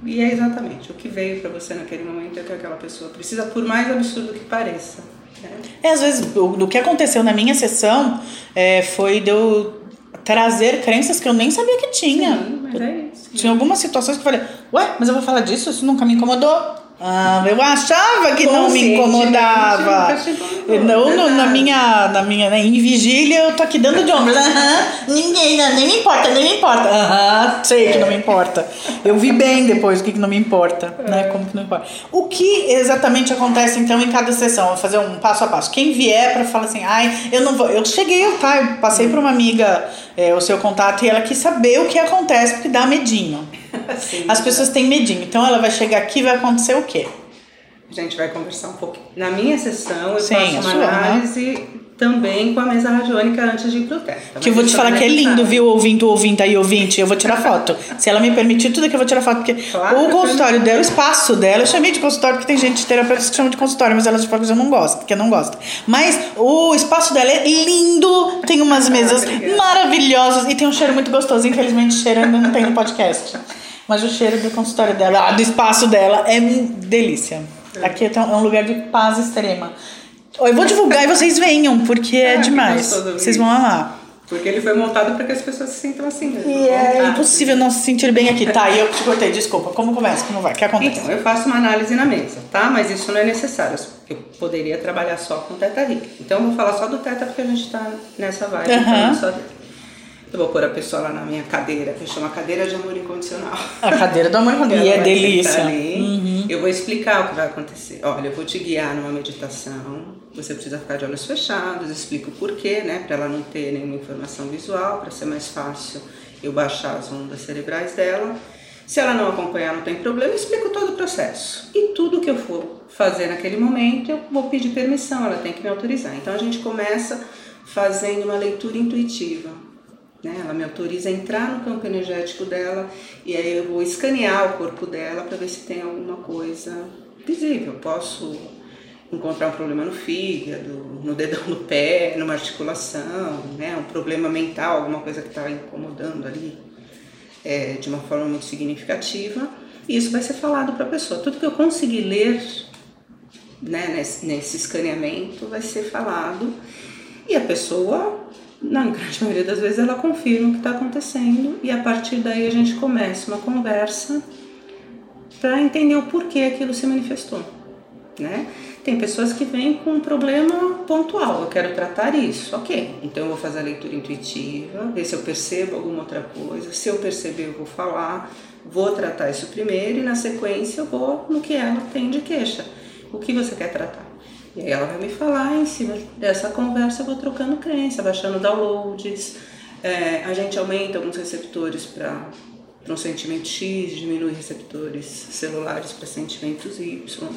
E é exatamente o que veio para você naquele momento é o que aquela pessoa precisa, por mais absurdo que pareça. Né? É, às vezes, o, do que aconteceu na minha sessão é, foi de eu trazer crenças que eu nem sabia que tinha. Sim, mas é isso. Tinha algumas situações que eu falei, ué, mas eu vou falar disso? Isso nunca me incomodou. Ah, eu achava que não me incomodava. Te incomodou, Não, no- na minha, na minha, né, em vigília eu tô aqui dando de ombros. Ninguém, não, nem me importa, nem me importa. Aham, sei que não me importa. Eu vi bem depois o que, que não me importa, né? Como que não importa. O que exatamente acontece então em cada sessão? Eu vou fazer um passo a passo. Quem vier para falar assim, ai, eu não vou. Eu cheguei, tá? Eu passei para uma amiga é, o seu contato e ela quis saber o que acontece, porque dá medinho. Sim. As pessoas têm medinho. Então ela vai chegar aqui e vai acontecer o quê? A gente vai conversar um pouquinho. Na minha sessão, eu Sim, faço uma sua, né? análise também com a mesa radiônica antes de ir pro testa. Que eu vou te falar que é lindo, viu, ouvindo, ouvindo aí, ouvinte. Eu vou tirar foto. Se ela me permitir, tudo que eu vou tirar foto. Porque Claro, o consultório dela, o espaço dela, eu chamei de consultório porque tem gente terapeuta que chama de consultório, mas ela fala que eu não gosto, que eu não gosto. Mas o espaço dela é lindo, tem umas mesas Obrigada. maravilhosas e tem um cheiro muito gostoso. Infelizmente, o cheiro ainda não tem no podcast. Mas o cheiro do consultório dela, ah, do espaço dela, é delícia. Aqui é um lugar de paz extrema. Eu vou divulgar e vocês venham, porque é, que demais. Vocês vão amar. Porque ele foi montado para que as pessoas se sintam assim. E é impossível não se sentir bem aqui. Tá, e eu te cortei, desculpa. Como começa? Como vai? O que acontece? Então, eu faço uma análise na mesa, tá? Mas isso não é necessário. Eu poderia trabalhar só com teta rica. Então, eu vou falar só do teta porque a gente tá nessa vibe. Aham. falando só dele. Eu vou pôr a pessoa lá na minha cadeira, que chama cadeira de amor incondicional. A cadeira do amor Ela e é delícia. ali. Uhum. Eu vou explicar o que vai acontecer. Olha, eu vou te guiar numa meditação. Você precisa ficar de olhos fechados. Explico o porquê, né? Para ela não ter nenhuma informação visual, para ser mais fácil eu baixar as ondas cerebrais dela. Se ela não acompanhar, não tem problema. Eu explico todo o processo. E tudo que eu for fazer naquele momento, eu vou pedir permissão. Ela tem que me autorizar. Então a gente começa fazendo uma leitura intuitiva. Né? Ela me autoriza a entrar no campo energético dela e aí eu vou escanear o corpo dela para ver se tem alguma coisa visível. Posso encontrar um problema no fígado, no dedão do pé, numa articulação, né? um problema mental, alguma coisa que está incomodando ali é, de uma forma muito significativa. E isso vai ser falado para a pessoa. Tudo que eu conseguir ler né, nesse, nesse escaneamento vai ser falado e a pessoa na grande maioria das vezes ela confirma o que está acontecendo e a partir daí a gente começa uma conversa para entender o porquê aquilo se manifestou, né? Tem pessoas que vêm com um problema pontual, eu quero tratar isso, ok. Então eu vou fazer a leitura intuitiva, ver se eu percebo alguma outra coisa. Se eu perceber, eu vou falar, vou tratar isso primeiro e na sequência eu vou no que ela tem de queixa. O que você quer tratar? E aí ela vai me falar em cima dessa conversa, eu vou trocando crença, baixando downloads, é, a gente aumenta alguns receptores para um sentimento X, diminui receptores celulares para sentimentos Y.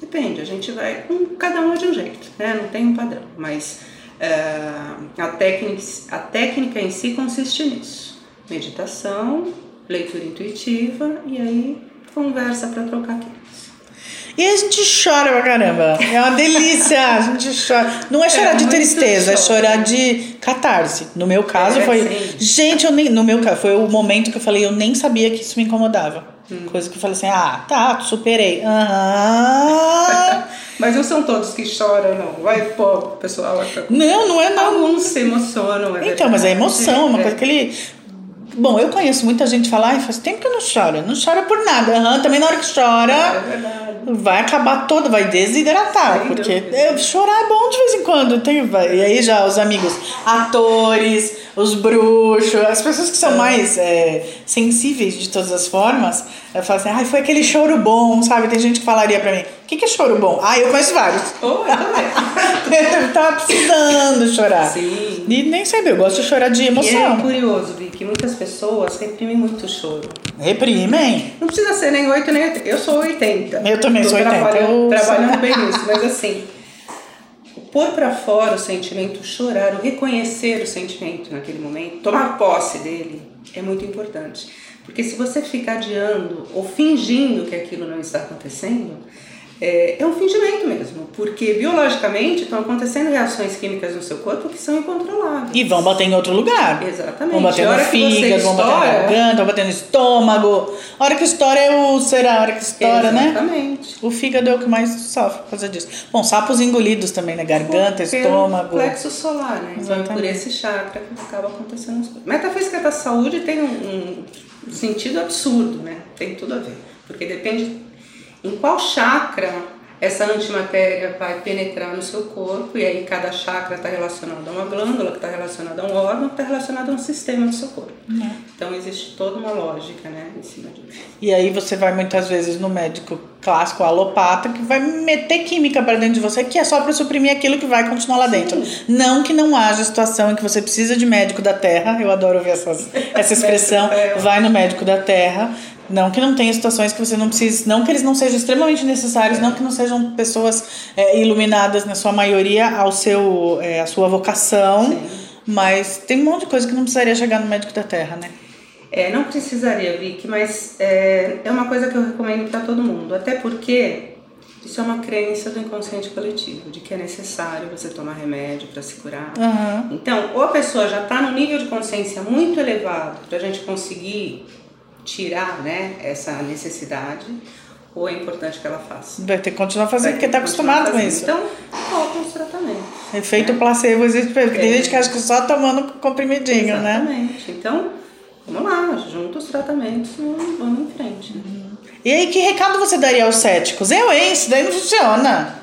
Depende, a gente vai com cada um de um jeito, né? Não tem um padrão, mas é, a, técnica, a técnica em si consiste nisso: meditação, leitura intuitiva e aí conversa para trocar aquilo. E a gente chora pra caramba. É uma delícia. A gente chora. Não é chorar é, de tristeza, é chorar de catarse. No meu caso é, foi. Sim. Gente, eu nem. No meu caso, foi o momento que eu falei, eu nem sabia que isso me incomodava. Hum. Coisa que eu falei assim, ah, tá, superei. Uhum. Mas não são todos que choram, não. Vai, pô, pessoal. Não, não é não. Alguns se emocionam, é Então, mas é emoção, uma é. coisa que ele Bom, eu conheço muita gente que fala, ai, faz tempo que eu não choro. Não chora por nada. Uhum, também na hora que chora, é vai acabar todo, vai desidratar. Sem porque chorar é bom de vez em quando. Tem, e aí já os amigos, atores, os bruxos, as pessoas que são é. mais é, sensíveis de todas as formas, eu falo assim, ai, foi aquele choro bom, sabe? Tem gente que falaria pra mim, o que, que é choro bom? Ah, eu conheço vários. Oh, eu também. eu tava precisando chorar. Sim. E nem sei, eu gosto de chorar de emoção. E é curioso, Vi, que muitas pessoas reprimem muito o choro. Reprimem? Não precisa ser nem 8 nem 80. Eu sou 80. Eu também Tô sou 80. Trabalhando, trabalhando bem nisso, mas assim pôr para fora o sentimento, chorar, o reconhecer o sentimento naquele momento, tomar posse dele, é muito importante. Porque se você ficar adiando ou fingindo que aquilo não está acontecendo, é, é um fingimento mesmo, porque biologicamente estão acontecendo reações químicas no seu corpo que são incontroláveis. E vão bater em outro lugar. Exatamente. Vão bater no fígado, vão bater na garganta, vão bater no estômago. A hora que estoura é o úlcera, a hora que estoura, Exatamente. né? Exatamente. O fígado é o que mais sofre por causa disso. Bom, sapos engolidos também, né? Garganta, estômago. plexo solar, né? Então é por esse chakra que acaba acontecendo as coisas. Metafísica da saúde tem um, um sentido absurdo, né? Tem tudo a ver. Porque depende em qual chakra essa antimatéria vai penetrar no seu corpo e aí cada chakra está relacionado a uma glândula, que está relacionada a um órgão, que está relacionado a um sistema do seu corpo. Uhum. Então existe toda uma lógica né, em cima disso. E aí você vai muitas vezes no médico clássico alopata que vai meter química para dentro de você que é só para suprimir aquilo que vai continuar lá Sim. dentro. Não que não haja situação em que você precisa de médico da terra, eu adoro ouvir essas, essa expressão, vai no médico da terra, não que não tenha situações que você não precise, não que eles não sejam extremamente necessários, não que não sejam pessoas é, iluminadas na sua maioria ao seu, é, a sua vocação, Sim. mas tem um monte de coisa que não precisaria chegar no médico da terra, né? É, não precisaria, Vicky, mas é, é uma coisa que eu recomendo para todo mundo, até porque isso é uma crença do inconsciente coletivo, de que é necessário você tomar remédio para se curar. Uhum. Então, ou a pessoa já está no nível de consciência muito elevado para a gente conseguir tirar né, essa necessidade, ou é importante que ela faça? Vai ter que continuar fazendo, porque está acostumado com isso. Então, faltam os tratamentos. Efeito né? placebo existe, porque é. tem gente que acha que só tomando comprimidinho, Exatamente. né? Exatamente. Então, vamos lá, junta os tratamentos e vamos em frente. Uhum. E aí, que recado você daria aos céticos? Eu, hein? Isso daí não funciona.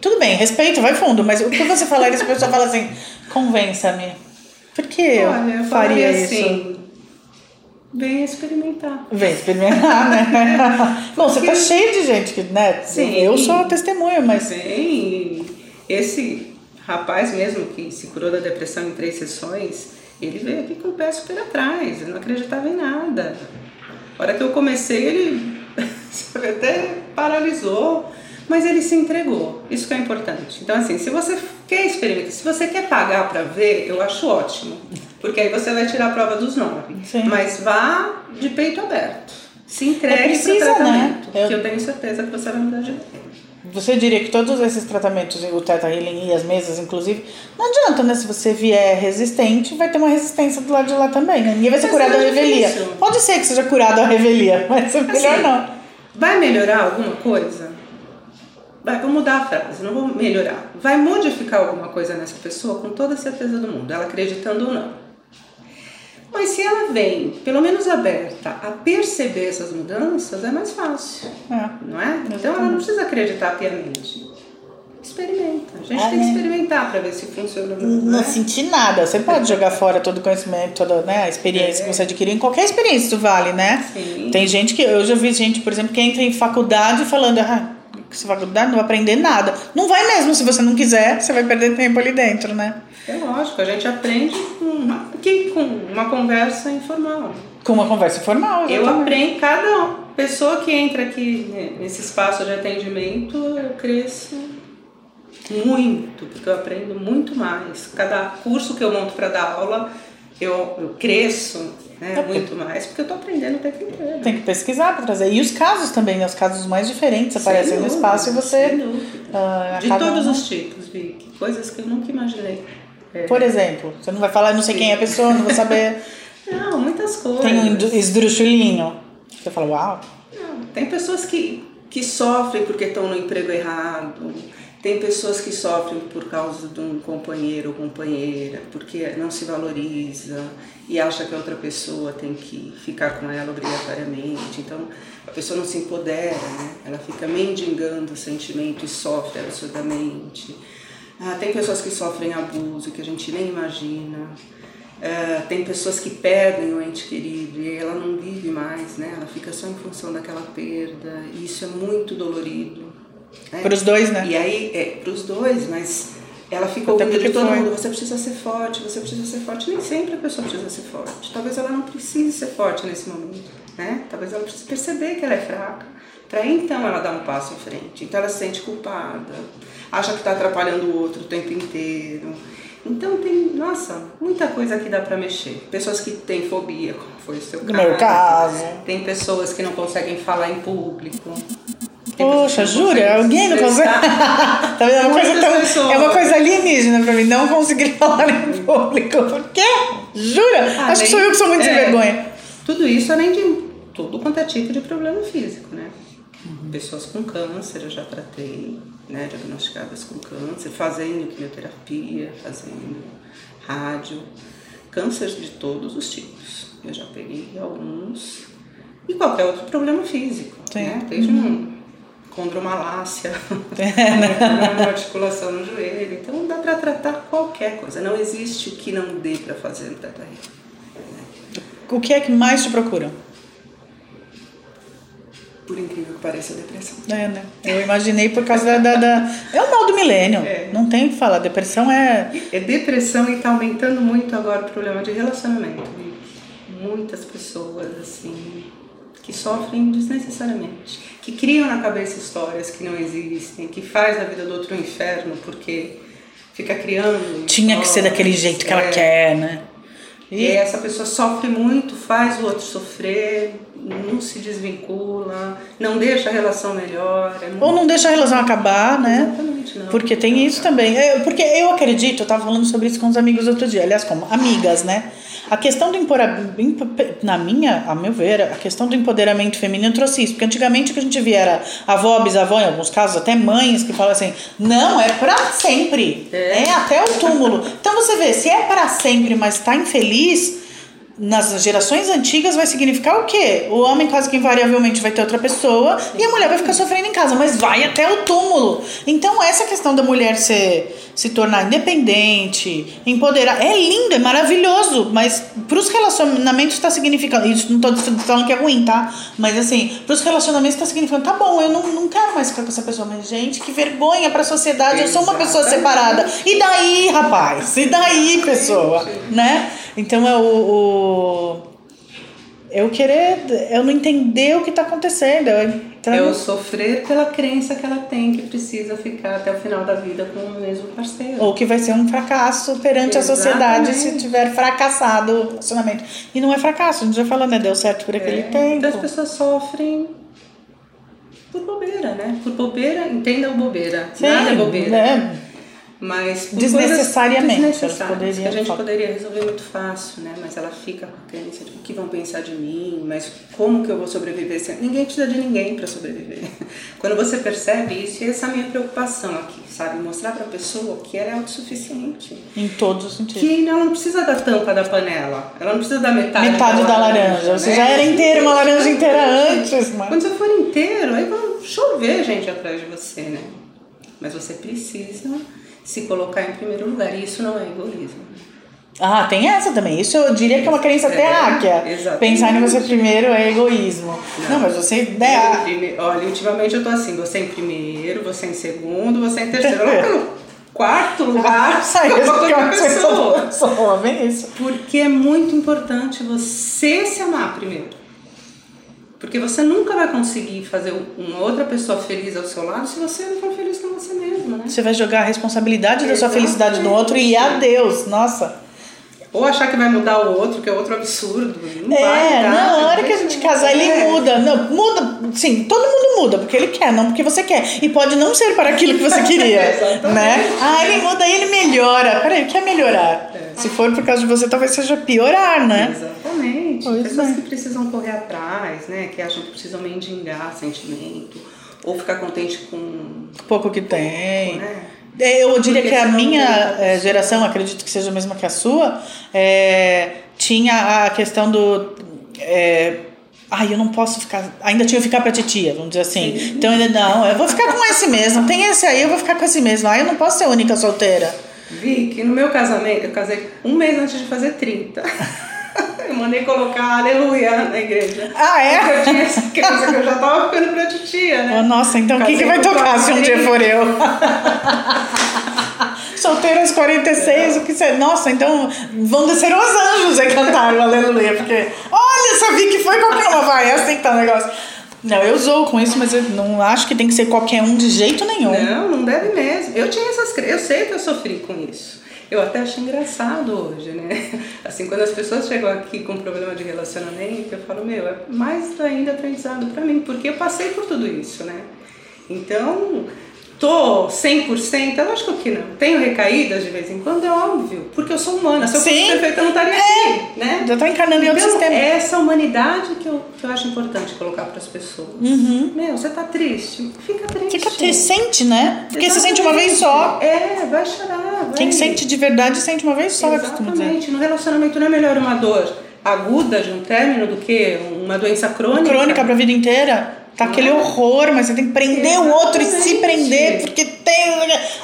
Tudo bem, respeito, vai fundo, mas o que você falaria se a pessoa fala assim, convença-me? Por que Olha, eu faria isso? Assim, Vem experimentar. Vem experimentar, né? Bom, você tá cheio de gente que, né? Sim. Eu sou testemunha, mas. Vem. Esse rapaz mesmo que se curou da depressão em três sessões, ele veio aqui com o pé super atrás, ele não acreditava em nada. A hora que eu comecei, ele até paralisou, mas ele se entregou. Isso que é importante. Então, assim, se você quer experimentar, se você quer pagar para ver, eu acho ótimo. Porque aí você vai tirar a prova dos nove. Sim. Mas vá de peito aberto. Se entregue é precisa, pro tratamento. Né? Que eu... eu tenho certeza que você vai mudar de ideia. Você diria que todos esses tratamentos, o Teta Healing e as mesas, inclusive, não adianta, né? Se você vier resistente, vai ter uma resistência do lado de lá também. Né? Ninguém vai ser mas curado é à revelia. Difícil. Pode ser que seja curado à revelia, mas é melhor assim, não. Vai melhorar alguma coisa? vai, vou mudar a frase, não vou melhorar. Vai modificar alguma coisa nessa pessoa com toda a certeza do mundo, ela acreditando ou não. Mas se ela vem, pelo menos aberta, a perceber essas mudanças, é mais fácil. É. Não é? Então ela não precisa acreditar piamente. Experimenta. A gente é, tem que experimentar para ver se funciona. Não, não né? sentir nada. Você pode jogar fora todo o conhecimento, toda né, a experiência é. que você adquiriu. Em qualquer experiência isso vale, né? Sim. Tem gente que. Eu já vi gente, por exemplo, que entra em faculdade falando. Ah, faculdade não vai aprender nada. Não vai mesmo, se você não quiser, você vai perder tempo ali dentro, né? É lógico, a gente aprende com uma, com uma conversa informal. Com uma conversa informal, exatamente. Eu aprendo, cada pessoa que entra aqui nesse espaço de atendimento, eu cresço muito, porque eu aprendo muito mais. Cada curso que eu monto para dar aula, eu, eu cresço né, é muito mais, porque eu estou aprendendo o tempo inteiro. Tem que pesquisar para trazer. E os casos também, né? Os casos mais diferentes aparecem dúvida, no espaço e você. Uh, de todos um... os tipos, Vicky. Coisas que eu nunca imaginei. É. Por exemplo, você não vai falar, não sei Sim. quem é a pessoa, não vou saber. não, muitas coisas. Tem um esdrúxulinho. Você fala, uau. Não, tem pessoas que, que sofrem porque estão no emprego errado tem pessoas que sofrem por causa de um companheiro ou companheira, porque não se valoriza e acha que a outra pessoa tem que ficar com ela obrigatoriamente. Então, a pessoa não se empodera, né? ela fica mendigando o sentimento e sofre absurdamente. Ah, tem pessoas que sofrem abuso que a gente nem imagina. Ah, tem pessoas que perdem o ente querido e ela não vive mais, né? ela fica só em função daquela perda. E isso é muito dolorido. Né? Para os dois, né? E aí, é, para os dois, mas ela fica ouvindo de todo mundo, você precisa ser forte, você precisa ser forte. Nem sempre a pessoa precisa ser forte. Talvez ela não precise ser forte nesse momento, né? Talvez ela precise perceber que ela é fraca, para então ela dar um passo em frente. Então ela se sente culpada, acha que está atrapalhando o outro o tempo inteiro. Então tem, nossa, muita coisa que dá para mexer. Pessoas que têm fobia, como foi o seu caso. No meu caso. Tem pessoas que não conseguem falar em público. Poxa, jura? Alguém não consegue? tá vendo? É uma, coisa tão, é uma coisa alienígena pra mim, não conseguir falar em público. Por quê? Jura? Além, Acho que sou eu que sou muito é, sem vergonha. Tudo isso além de tudo quanto é tipo de problema físico, né? Uhum. Pessoas com câncer eu já tratei, né? Diagnosticadas com câncer, fazendo quimioterapia, fazendo rádio. Câncer de todos os tipos. Eu já peguei alguns. E qualquer outro problema físico, Sim. né? Desde uhum. um condromalácia, é, né? uma articulação no joelho. Então dá para tratar qualquer coisa. Não existe o que não dê para fazer no tratamento. O que é que mais te procura? Por incrível que pareça, a depressão. É, né? Eu imaginei por causa da. da. É o mal do milênio. É. Não tem o que falar. Depressão é. É depressão e está aumentando muito agora o problema de relacionamento. Muitas pessoas, assim, que sofrem desnecessariamente, que criam na cabeça histórias que não existem, que faz a vida do outro um inferno porque fica criando. Tinha que ser daquele jeito que é. ela quer, né? E... e essa pessoa sofre muito, faz o outro sofrer, não se desvincula, não deixa a relação melhor. É muito... Ou não deixa a relação acabar, né? Exatamente, não. Porque tem isso também. É, porque eu acredito, eu estava falando sobre isso com os amigos outro dia, aliás, como amigas, né? A questão do empoderamento, na minha, a meu ver, a questão do empoderamento feminino trouxe isso, porque antigamente o que a gente via era avó, bisavó, em alguns casos até mães que falam assim: "Não, é para sempre. É. é até o túmulo". Então você vê, se é para sempre, mas está infeliz, nas gerações antigas vai significar o quê? O homem quase que invariavelmente vai ter outra pessoa e a mulher vai ficar sofrendo em casa, mas vai até o túmulo. Então essa questão da mulher ser se tornar independente, empoderar, é lindo, é maravilhoso, mas para os relacionamentos está significando, isso não estou falando que é ruim, tá? Mas assim, para os relacionamentos está significando, tá bom, eu não, não quero mais ficar com essa pessoa, mas gente, que vergonha para a sociedade, eu sou uma pessoa separada. E daí, rapaz? E daí, pessoa, né? Então é o, o eu querer, eu não entender o que está acontecendo. Eu é o sofrer pela crença que ela tem que precisa ficar até o final da vida com o mesmo parceiro. Ou que vai ser um fracasso perante Exatamente. a sociedade se tiver fracassado o relacionamento. E não é fracasso, a gente já falou, né? Deu certo por aquele é, tempo. Então as pessoas sofrem por bobeira, né? Por bobeira, entenda o bobeira. Sim, Nada é bobeira. Né? Mas Desnecessariamente, coisas elas que a gente poderia resolver muito fácil, né? Mas ela fica com a crença de o que vão pensar de mim, mas como que eu vou sobreviver? se- Ninguém precisa de ninguém para sobreviver. Quando você percebe isso, e essa é a minha preocupação aqui, sabe? Mostrar para a pessoa que ela é autossuficiente. Em todos os sentidos. Que ela não precisa da tampa da panela, ela não precisa da metade, Metade da laranja. Você né? já era inteira, uma laranja inteira antes, mano. Quando você for inteiro, aí vai chover gente atrás de você, né? Mas você precisa se colocar em primeiro lugar. E isso não é egoísmo. Ah, tem essa também. Isso eu diria que é uma crença É, terráquea. exatamente. Pensar em você primeiro é egoísmo. Não, mas você. Né, em prime- Olha, ultimamente eu tô assim, você em primeiro, você em segundo, você em terceiro. Lá pelo quarto lugar, Sai, eu isso vou que é com uma a crença pessoa. pessoa. Vem isso. Porque é muito importante você se amar primeiro. Porque você nunca vai conseguir fazer uma outra pessoa feliz ao seu lado se você não for feliz com você mesmo, né? Você vai jogar a responsabilidade da sua felicidade no outro e adeus. Nossa. Ou achar que vai mudar o outro, que é outro absurdo. Não vai É, mudar, na hora que a gente casar, ele. É. muda. Não, muda, sim, todo mundo muda, porque ele quer, não porque você quer. E pode não ser para aquilo que você queria. Exatamente. né? Ah, ele muda e ele melhora. Peraí, o que é melhorar? É. Se for por causa de você, talvez seja piorar, né? Exatamente. Pois Pessoas é. que precisam correr atrás, né? Que acham que precisam mendigar sentimento. Ou ficar contente com. Pouco que tem. Né? É, Eu diria que a minha eh, geração, acredito que seja a mesma que a sua, é, tinha a questão do. É, Ai, eu não posso ficar. Ainda tinha que ficar pra titia, vamos dizer assim. Então ainda não, eu vou ficar com esse mesmo. Tem esse aí, eu vou ficar com esse mesmo. Ai, eu não posso ser a única solteira. Vi que no meu casamento, eu casei um mês antes de fazer 30. Eu mandei colocar aleluia na igreja. Ah, é? Porque eu tinha que eu já tava ficando pra titia, né? Oh, nossa, então o que, vai tocar se um dia 40. for eu? Solteira aos 46, o que você. Nossa, então vão descer os anjos e cantar o aleluia, porque olha, vi que foi qualquer uma, vai, é assim que tá o negócio. Não, eu zoo com isso, mas eu não acho que tem que ser qualquer um de jeito nenhum. Não, não deve mesmo. Eu tinha essas crenças, eu sei que eu sofri com isso. Eu até acho engraçado hoje, né? Assim, quando as pessoas chegam aqui com problema de relacionamento, eu falo, meu, é mais ainda aprendizado pra mim, porque eu passei por tudo isso, né? Então, tô 100%, eu acho que não. Tenho recaídas de vez em quando, é óbvio, porque eu sou humana. Se eu fosse perfeita, eu não estaria aqui, né? Já tá encarnando em outro Então, sistema. é essa humanidade que eu, que eu acho importante colocar para as pessoas. Meu, você tá triste? Fica triste. Uhum. Fica triste, sente, né? Porque você sente uma vez só. É, vai chorar. Vai. Quem sente de verdade sente uma vez só, dizer. Exatamente. No relacionamento não é melhor uma dor aguda de um término do que uma doença crônica. Crônica pra vida inteira. Tá aquele é? horror, mas você tem que prender o outro e se Exatamente. prender, porque tem.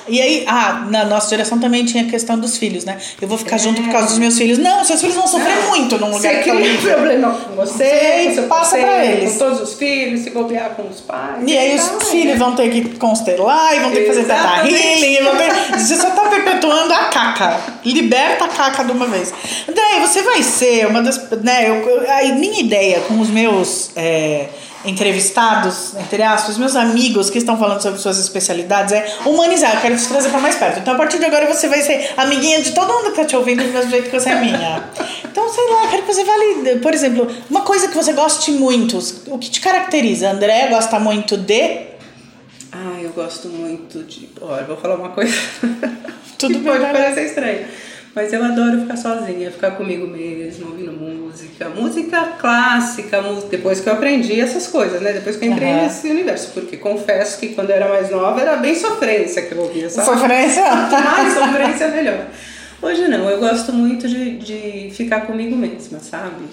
E aí, ah, na nossa geração também tinha a questão dos filhos, né? Eu vou ficar junto por causa dos meus filhos. Não, seus filhos vão sofrer muito num lugar que tá horrível. problema com você, Você passa pra parceiro, eles. com todos os filhos, se bobear com os pais. E aí tal, os filhos né? vão ter que constelar e vão ter que fazer teta Exatamente. healing. E ter... Você só tá perpetuando a caca. Liberta a caca de uma vez. Daí você vai ser uma das. Né, eu, eu- a minha ideia com os meus é, entrevistados, entre aspas, meus amigos que estão falando sobre suas especialidades é humanizar. Eu quero te trazer pra mais perto. Então a partir de agora você vai ser amiguinha de todo mundo que tá te ouvindo do mesmo jeito que você é minha. Então, sei lá, quero que você valide. Por exemplo, uma coisa que você goste muito. O que te caracteriza? A Andrea gosta muito de. Ah, eu gosto muito de. Olha, vou falar uma coisa. Tudo que bem, pode parecer estranho. Mas eu adoro ficar sozinha, ficar comigo mesmo, ouvindo música. Música clássica, depois que eu aprendi essas coisas, né? Depois que eu entrei Aham. nesse universo. Porque confesso que quando eu era mais nova era bem sofrência que eu ouvia, sabe? Sofrência? Mais sofrência, melhor. Hoje não, eu gosto muito de, de ficar comigo mesma, sabe?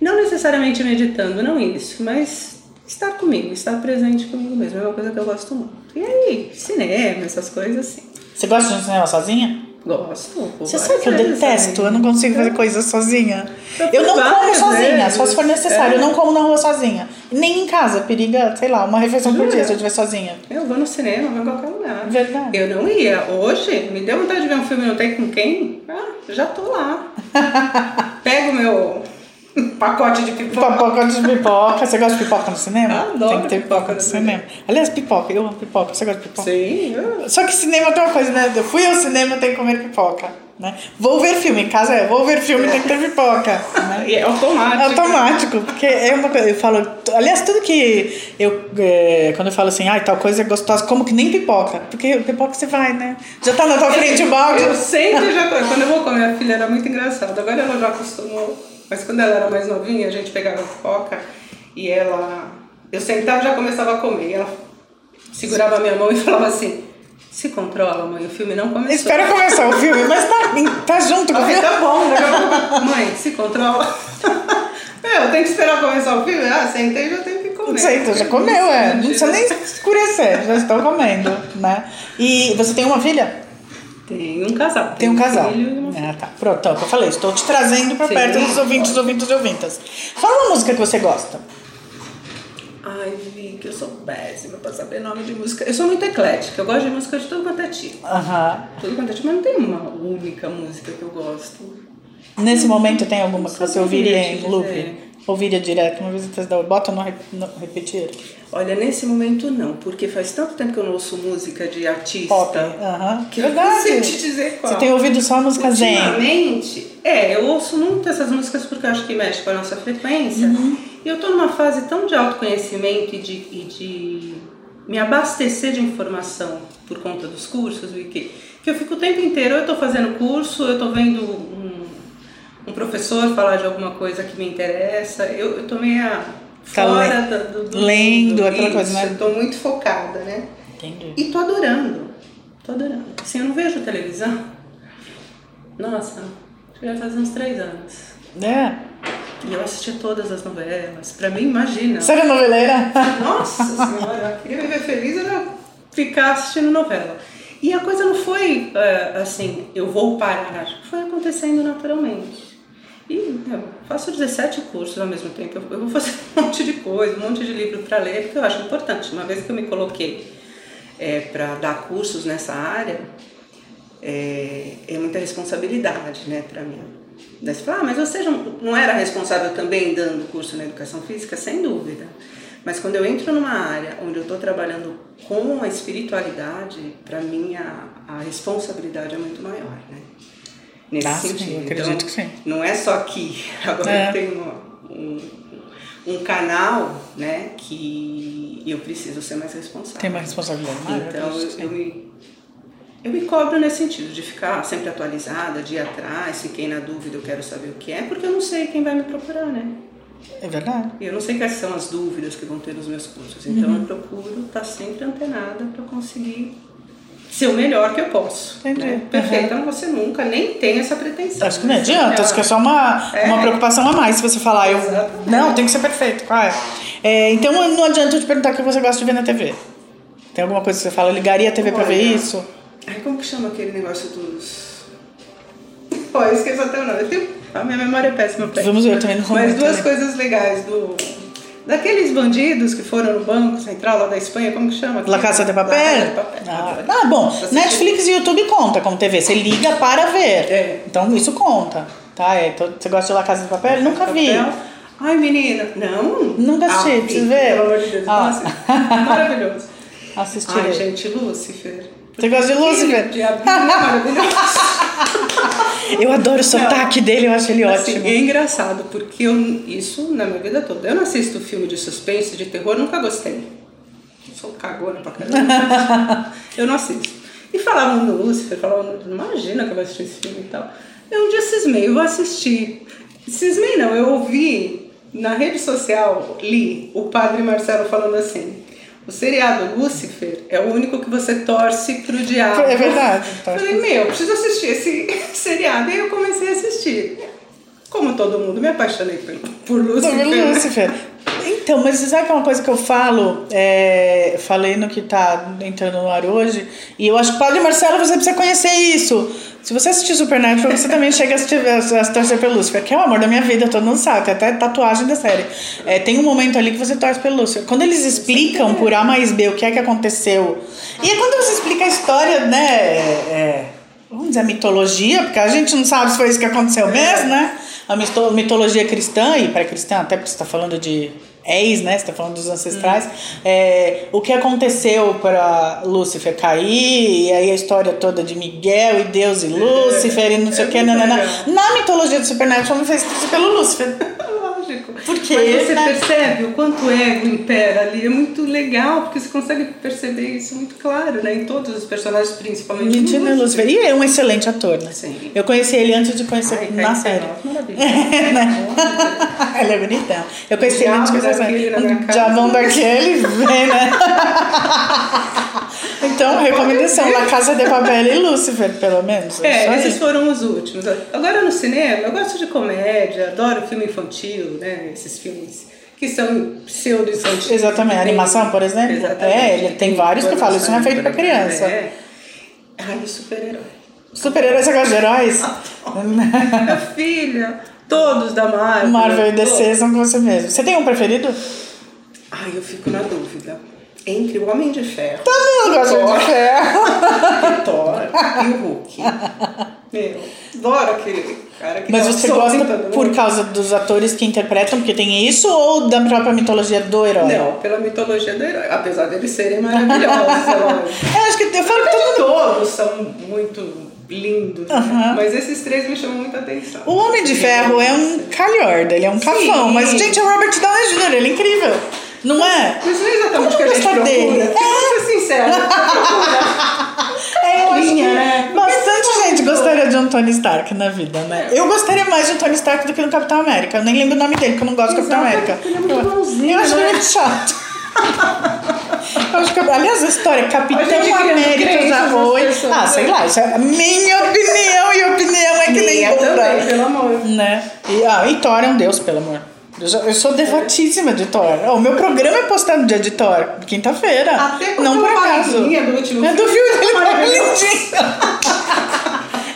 Não necessariamente meditando, não isso, mas estar comigo, estar presente comigo mesmo. É uma coisa que eu gosto muito. E aí, cinema, essas coisas assim. Você gosta de um cinema sozinha? Gosto. Você sabe que eu detesto, também. eu não consigo fazer coisas sozinha. Eu Eu não como sozinha, vezes. só se for necessário. É. Eu não como na rua sozinha. Nem em casa, periga, sei lá, uma refeição por dia se eu estiver sozinha. Eu vou no cinema, vou em qualquer lugar. Verdade. Eu não ia. Hoje, me deu vontade de ver um filme não tem com quem? Ah, já tô lá. Pego meu pacote de pipoca. Papoca de pipoca. Você gosta de pipoca no cinema? Adoro Tem que ter pipoca pipoca no no cinema. Aliás, pipoca, eu amo pipoca. Você gosta de pipoca? Sim, eu- Só que cinema tem uma coisa, né? Eu fui ao cinema, tenho que comer pipoca. Né? Vou ver filme, em casa é, vou ver filme, tem que ter pipoca. Né? E é automático. É automático, porque é uma coisa, eu falo, aliás, tudo que eu, é, quando eu falo assim, ai, tal coisa é gostosa, como que nem pipoca, porque pipoca você vai, né? Já tá na tua frente o balde. Eu sempre já, quando eu vou com a minha filha era muito engraçado, agora ela já acostumou, mas quando ela era mais novinha, a gente pegava pipoca e ela, eu sentava e já começava a comer, e ela segurava a minha mão e falava assim, se controla, mãe, o filme não começou. Espera começar o filme, mas tá, tá junto com o filme. Tá bom, né? Mãe, se controla. Meu, tem que esperar começar o filme? Ah, sentei já tenho que comer. Sei, tu já comeu, é. Não precisa nem escurecer, já estou comendo, né? E você tem uma filha? Tem um casal. Tem um casal. filho e uma. Ah, tá. Pronto, então, eu falei, estou te trazendo Sim. perto dos ouvintes, ouvintes e ouvintas. Fala uma música que você gosta. Ai, Vi, que eu sou péssima pra saber nome de música. Eu sou muito eclética, eu gosto de música de tudo quanto é tipo. Aham. Tudo quanto é tipo, mas não tem uma única música que eu gosto. Nesse momento tem alguma que você ouviria em loop? Ouviria direto, uma vez você dá, bota no, no repetir. Olha, nesse momento não, porque faz tanto tempo que eu não ouço música de artista. Pop. Aham. Que não sei te dizer qual. Você tem ouvido só música zen. Ultimamente, é, eu ouço muito essas músicas porque eu acho que mexe com a nossa frequência. Uhum. E eu tô numa fase tão de autoconhecimento e de, e de me abastecer de informação por conta dos cursos, Vicky, que eu fico o tempo inteiro, eu tô fazendo curso, eu tô vendo um, um professor falar de alguma coisa que me interessa. Eu, eu tô meio Tá fora le- do, do lendo, do- aquela coisa, isso, né? Eu tô muito focada, né? Entendi. E tô adorando. Tô adorando. Assim, eu não vejo televisão. Nossa, acho que já faz uns três anos. É. E eu assisti todas as novelas. Pra mim, imagina. Você é noveleira? Nossa senhora, eu queria viver feliz era ficar assistindo novela. E a coisa não foi é, assim, eu vou parar. Foi acontecendo naturalmente. E eu faço 17 cursos ao mesmo tempo. Eu, vou fazer um monte de coisa, um monte de livro para ler, porque eu acho importante. Uma vez que eu me coloquei é, para dar cursos nessa área, é, é muita responsabilidade né, para mim. Daí você fala, ah, mas você não era responsável também dando curso na educação física? Sem dúvida. Mas quando eu entro numa área onde eu estou trabalhando com a espiritualidade, para mim a, a responsabilidade é muito maior, né? Nesse Ah, sim, sentido. eu acredito então, que sim. Não é só aqui. Agora É. eu tenho um, um canal, né, que eu preciso ser mais responsável. Tem uma responsabilidade maior. Então, eu, eu sim. me, eu me cobro nesse sentido, de ficar sempre atualizada, de ir atrás, fiquei na dúvida, eu quero saber o que é, porque eu não sei quem vai me procurar, né? É verdade. Eu não sei quais são as dúvidas que vão ter nos meus cursos. Então, Uhum. eu procuro estar sempre antenada para conseguir ser o melhor que eu posso. Entendi. Né? Perfeita, não você nunca nem tem essa pretensão. Acho que não né? adianta, acho que é só uma, É. uma preocupação a mais se você falar, eu. Exatamente. Não, tem que ser perfeito. Qual é? É, então não adianta eu te perguntar o que você gosta de ver na TV. Tem alguma coisa que você fala, eu ligaria a TV pra ver isso? Ai, como que chama aquele negócio dos. Pô, eu esqueço até o nome. Eu tenho... A minha memória é péssima pra Vamos ver, eu também não Mas duas né? coisas legais do. Daqueles bandidos que foram no Banco Central lá da Espanha, como que chama? La Casa de Papel? La Casa de Papel. Ah, ah, bom, Netflix e YouTube conta como TV. Você liga para ver. É. Então isso conta. Tá? É, então, você gosta de La Casa de Papel? Nunca vi. Papel. Ai, menina, não. Nunca assisti, Ah, preciso ver. Pelo amor de Deus, Ah. nossa, maravilhoso. Assistirei. Ai, gente, Lúcifer. Você gosta de Lúcifer? Diabinho é maravilhoso. Eu adoro o sotaque dele, eu acho ele Assim, ótimo. é engraçado, porque eu, isso na minha vida toda. Eu não assisto filme de suspense, de terror, nunca gostei. Sou cagona pra caramba. eu não assisto. E falavam no Lúcifer, falavam, imagina que eu vou assistir esse filme e tal. Eu um dia cismei, eu vou assistir. Cismei não, eu ouvi na rede social, li o padre Marcelo falando assim. O seriado Lúcifer é o único que você torce pro diabo. É verdade, torce Falei, meu, eu preciso assistir esse seriado. E aí eu comecei a assistir. Como todo mundo, me apaixonei por, por Lúcifer. Sobre Lúcifer. Então, mas você sabe que é uma coisa que eu falo? É, falei no que tá entrando no ar hoje. E eu acho que, Padre Marcelo, você precisa conhecer isso. Se você assistir Supernatural, você também chega a, assistir, a, a torcer pelo Lúcifer, que é o amor da minha vida, todo mundo sabe, tem até tatuagem da série. É, tem um momento ali que você torce pelo Lúcifer. Quando eles explicam por A mais B o que é que aconteceu. E é quando você explica a história, né? é, vamos dizer, a mitologia, porque a gente não sabe se foi isso que aconteceu mesmo, né? A mito- mitologia cristã e pré-cristã, até porque você está falando de ex, né? Você tá falando dos ancestrais. É, o que aconteceu para Lúcifer cair, e aí a história toda de Miguel e Deus e Lúcifer e não sei o que, nanana. Na mitologia do Supernatural me fez pelo Lúcifer. Porque, Mas você né? percebe o quanto o ego impera ali. É muito legal, porque você consegue perceber isso muito claro, né? Em todos os personagens, principalmente. Né, Lúcifer? E é um excelente ator, né? Sim. Eu conheci ele antes de conhecer Ai, na série. Maravilha. ele é bonitão. Eu conheci ele antes de conhecer. Diabão daquele, vem, né? Então, recomendação: La Casa de Papel e Lúcifer, pelo menos. Só É, esses foram os últimos. Agora no cinema, eu gosto de comédia, adoro filme infantil, né? Esses filmes que são pseudo-infantis. Exatamente. Animação, por exemplo? Exatamente. É, ele tem vários que falam, isso não é feito pra criança. É. Ai, super-herói. Super-heróis, você gosta de heróis? Minha filha, todos da Marvel. Marvel e DC todos. são com você mesmo. Você tem um preferido? Ai, eu fico na dúvida. Entre o Homem de Ferro Todo mundo gosta Thor. de ferro. e Thor e o Hulk. Meu, adoro aquele cara que Mas um você gosta por causa dos atores que interpretam, porque tem isso, ou da própria mitologia do herói? Não, pela mitologia do herói. Apesar deles serem maravilhosos. Eu acho que eu falo que todo. Todos são muito lindos, né? mas esses três me chamam muita atenção. O Homem de Ferro é um calhorda, ele é um cafão, mas, gente, é o Robert Downey Jr., ele é incrível. Não é? Mas não é exatamente o que a gente procura. dele? Vamos ser sinceros. É, Linha, né? bastante gente gostaria de um Tony Stark na vida, né? Eu gostaria mais de um Tony Stark do que no Capitão América. Eu nem lembro o nome dele, porque eu não gosto do Capitão América. ele é muito bonzinho, Eu acho ele né? muito chato. Que, aliás, a história Capitão América já foi. Ah, sei né? lá, isso é a minha opinião e opinião é que nem Minha bunda. também, pelo amor. Né? E, ah, e Thor é um deus, pelo amor. Eu, já- eu sou devotíssima de Thor. O meu programa é postado no dia de Thor, quinta-feira. Até quando Não por acaso. do último É do filme, ele lindinho.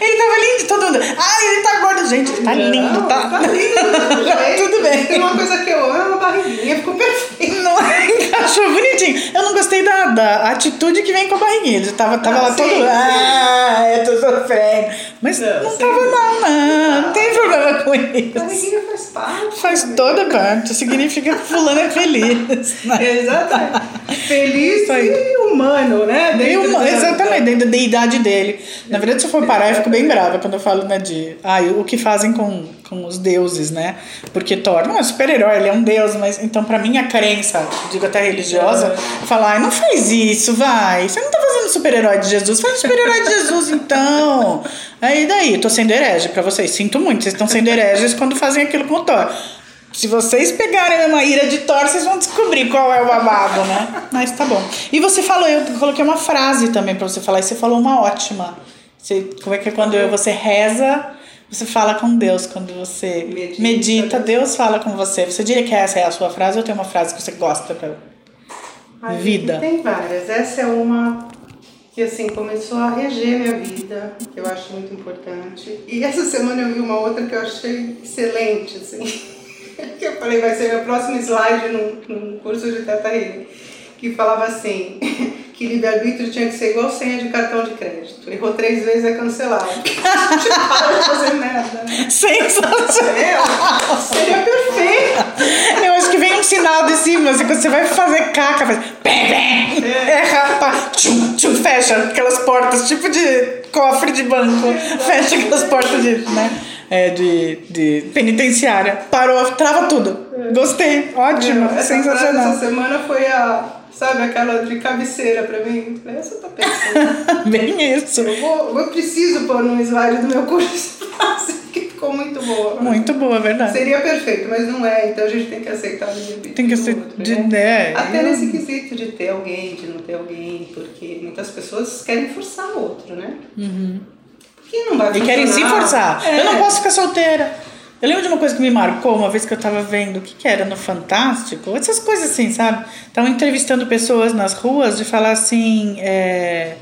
Ele tava lindo, todo mundo. Ai, ele tá gordo, gente. Ele tá lindo, tá? Tá lindo. gente. Tudo bem. Tem uma coisa que eu amo, a barriguinha ficou perfeita. Não encaixou bonitinho. Eu não gostei da, da atitude que vem com a barriguinha. Ele tava, tava Ah, lá sim, todo. sim. Ah, eu tô sofrendo. Mas Não, não sim. tava mal, não. Não tem problema com A isso. barriguinha faz parte. Faz né? toda parte. Significa que fulano é feliz. né? Exatamente. Feliz e humano, né? E Dentro uma- da- exatamente, dentro da idade dele. Na verdade, se eu for parar, eu fico bem brava quando eu falo, né, de ah, o que fazem com, com os deuses, né? Porque Thor não é super-herói, ele é um deus, mas então, pra mim, a crença, digo até religiosa, falar, ai, não faz isso, vai. Você não tá fazendo super-herói de Jesus, faz super-herói de Jesus, então. Aí daí, eu tô sendo herege pra vocês. Sinto muito, vocês estão sendo hereges quando fazem aquilo com o Thor. Se vocês pegarem uma ira de Thor, vocês vão descobrir qual é o babado, né? Mas tá bom. E você falou, eu coloquei uma frase também pra você falar, e você falou uma ótima. Você, como é que é quando você reza, você fala com Deus. Quando você medita, Medita, Deus fala com você. Você diria que essa é a sua frase ou tem uma frase que você gosta pra Ai, vida? Tem várias. Essa é uma que assim começou a reger minha vida, que eu acho muito importante. E essa semana eu vi uma outra que eu achei excelente, assim. Que eu falei, vai ser meu próximo slide num, num curso de Teta Healing. Que falava assim, que livre-arbítrio tinha que ser igual senha de cartão de crédito. Errou três vezes é cancelado. tipo, para de fazer merda, né? Sensacional! Seria perfeito. Eu acho que vem um sinal de cima, assim, quando você vai fazer caca, faz pé, erra, pá, tchum, tchum, fecha aquelas portas, tipo de cofre de banco, fecha aquelas portas de, né, é, de, de penitenciária. Parou, trava tudo. Gostei, ótimo, frase sensacional. essa semana foi a, sabe, aquela de cabeceira pra mim. Essa eu tô pensando. Bem isso. Eu, vou, eu preciso pôr no slide do meu curso que ficou muito boa. Muito boa, verdade. Seria perfeito, mas não é, então a gente tem que aceitar o limite Tem que aceitar- de- né? é, Até eu- nesse quesito de ter alguém, de não ter alguém, porque muitas pessoas querem forçar o outro, né? Porque não vai Uhum. E querem se funcionar. forçar. É. Eu não posso ficar solteira. Eu lembro de uma coisa que me marcou uma vez que eu tava vendo o que, que era no Fantástico, essas coisas assim, sabe? Estavam entrevistando pessoas nas ruas de falar assim: é,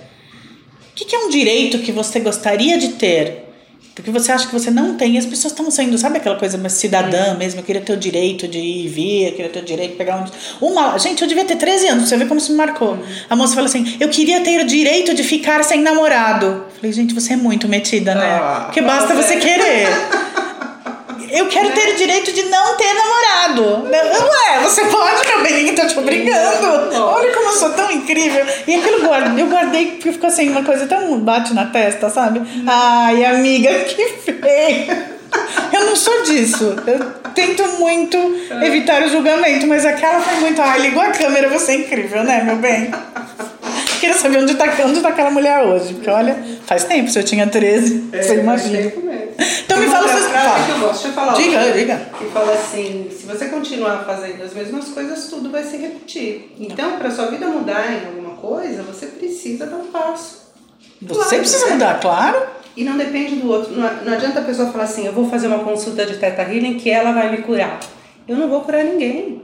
o que, que é um direito que você gostaria de ter? Porque você acha que você não tem, e as pessoas estão saindo, sabe aquela coisa mais cidadã mesmo? Eu queria ter o direito de ir e vir, eu queria ter o direito de pegar um. Uma, gente, eu devia ter 13 anos, você vê como isso me marcou. A moça falou assim: eu queria ter o direito de ficar sem namorado. Falei, gente, você é muito metida, né? Ah, Porque basta você querer. eu quero né? ter o direito de não ter namorado. Ué, você pode, meu bem, tá te obrigando. Olha como eu sou tão incrível. E aquilo guarda, eu guardei porque ficou assim, uma coisa tão bate na testa, sabe? Ai, amiga, que feio. Eu não sou disso. Eu tento muito evitar o julgamento, mas aquela foi muito. Ah, ligou a câmera, você é incrível, né, meu bem? Queria saber onde tá, onde tá aquela mulher hoje. Porque olha, faz tempo, se eu tinha 13, É, você faz imagina. tempo mesmo. Então me Tem fala frase fala. que eu gosto. Deixa eu falar Diga, outra. diga. Que fala assim, se você continuar fazendo as mesmas coisas, tudo vai se repetir. Então, para sua vida mudar em alguma coisa, você precisa dar um passo. Você Claro, precisa né? mudar, claro. E não depende do outro. Não, não adianta a pessoa falar assim, eu vou fazer uma consulta de Teta Healing que ela vai me curar. Eu não vou curar ninguém.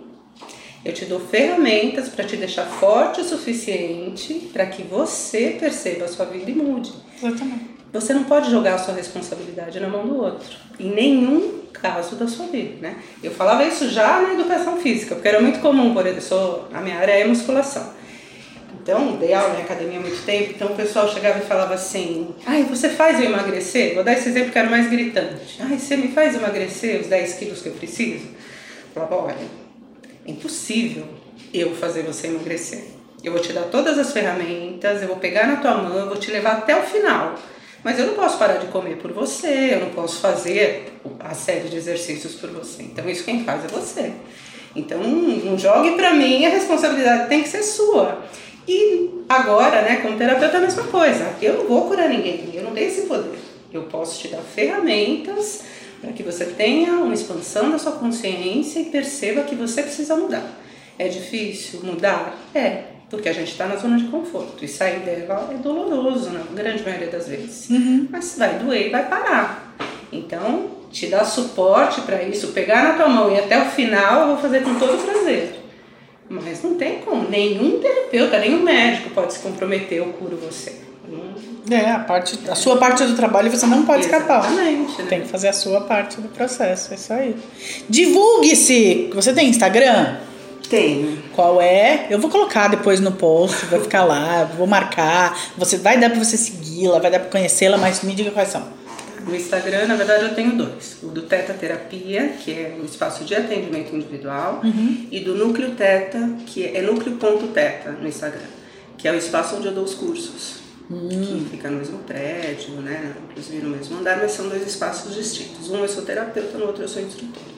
Eu te dou ferramentas para te deixar forte o suficiente para que você perceba a sua vida e mude. Exatamente. Você não pode jogar a sua responsabilidade na mão do outro, em nenhum caso da sua vida, né? Eu falava isso já na educação física, porque era muito comum, por exemplo, a minha área é musculação. Então, dei aula em academia há muito tempo, então o pessoal chegava e falava assim: Ai, você faz eu emagrecer? Vou dar esse exemplo que era mais gritante. Ai, você me faz emagrecer os 10 quilos que eu preciso? Eu falava: Olha, é impossível eu fazer você emagrecer. Eu vou te dar todas as ferramentas, eu vou pegar na tua mão, eu vou te levar até o final. Mas eu não posso parar de comer por você, eu não posso fazer a série de exercícios por você. Então isso quem faz é você. Então não jogue pra mim, a responsabilidade tem que ser sua. E agora, né, como terapeuta é a mesma coisa. Eu não vou curar ninguém, eu não tenho esse poder. Eu posso te dar ferramentas para que você tenha uma expansão da sua consciência e perceba que você precisa mudar. É difícil mudar? É, porque a gente está na zona de conforto e sair dela é doloroso na grande maioria das vezes. Mas vai doer e vai parar. Então, te dar suporte para isso, pegar na tua mão e até o final, eu vou fazer com todo prazer. Mas não tem como, nenhum terapeuta, nenhum médico pode se comprometer, eu curo você. Não- É, a, parte, a sua parte do trabalho você não pode escapar. Exatamente, né? Tem que fazer a sua parte do processo, é isso aí. Divulgue-se! Você tem Instagram? Tenho. Qual é? Eu vou colocar depois no post, vai ficar lá, vou marcar. Você vai dar pra você segui-la, vai dar pra conhecê-la, mas me diga quais são. No Instagram, na verdade, eu tenho dois. O do Teta Terapia, que é um espaço de atendimento individual, e do Núcleo Teta, que é núcleo.teta no Instagram, que é o espaço onde eu dou os cursos. Que fica no mesmo prédio, né? Inclusive no mesmo andar, mas são dois espaços distintos. Um eu sou terapeuta, no outro eu sou instrutora.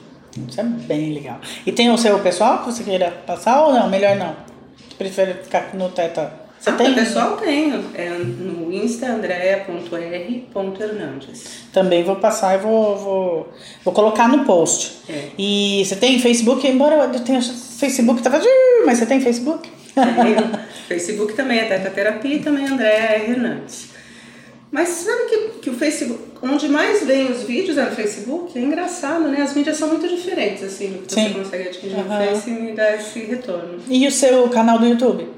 Isso é bem legal. E tem o seu pessoal que você queira passar ou não? Melhor não. Você prefere ficar no teta? Você ah, tem? pessoal tenho. É no Insta andrea.r.hernandes. Também vou passar e vou, vou, vou colocar no post. É. E você tem Facebook? Embora eu tenha Facebook, tava. Mas você tem Facebook? Facebook também é Teta Terapia e também Andréa R. Hernandes. Mas sabe que, que o Facebook, onde mais vem os vídeos é no Facebook? É engraçado, né? As mídias são muito diferentes, assim, do que Sim. você consegue adquirir no Aham. Face e me dá esse retorno. E o seu canal do YouTube?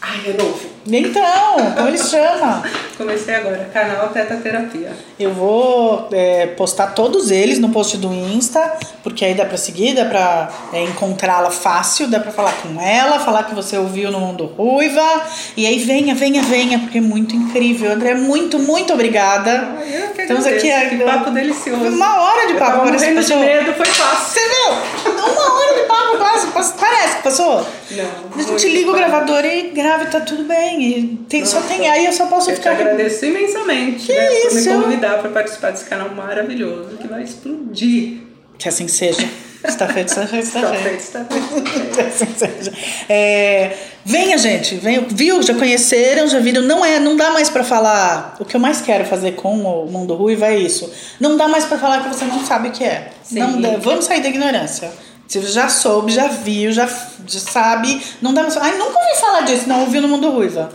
Ai, é novo. Então, como ele chama? Comecei agora, canal Teta Terapia. Eu vou é, postar todos eles no post do Insta, porque aí dá pra seguir, dá pra é, encontrá-la fácil, dá pra falar com ela, falar que você ouviu no Mundo Ruiva. E aí venha, venha, venha, porque é muito incrível. André, muito, muito obrigada. Ai, eu que Estamos aqui que a- papo delicioso. Uma hora de Eu papo, tava parece que de passou. medo, foi fácil. Você viu? Uma hora de papo quase. Parece que passou. Não, A gente liga o gravador e grava e tá tudo bem. E tem, só Nossa. tem aí, eu só posso Eu te ficar. agradeço imensamente Que né, por isso? me convidar para participar desse canal maravilhoso que vai explodir. Que assim seja. Está feito, está feito, está Tá feito. feito, tá feito. Que assim seja. É, venha, gente, venha, viu? Já conheceram, já viram. Não é, não dá mais pra falar. O que eu mais quero fazer com o Mundo Ruivo é isso. Não dá mais pra falar que você não sabe o que é. Sim. Não dá- vamos sair da ignorância. Você já soube, já viu, já, já sabe. Não dá mais. Ai, nunca ouvi falar disso, não ouvi no Mundo Ruiva.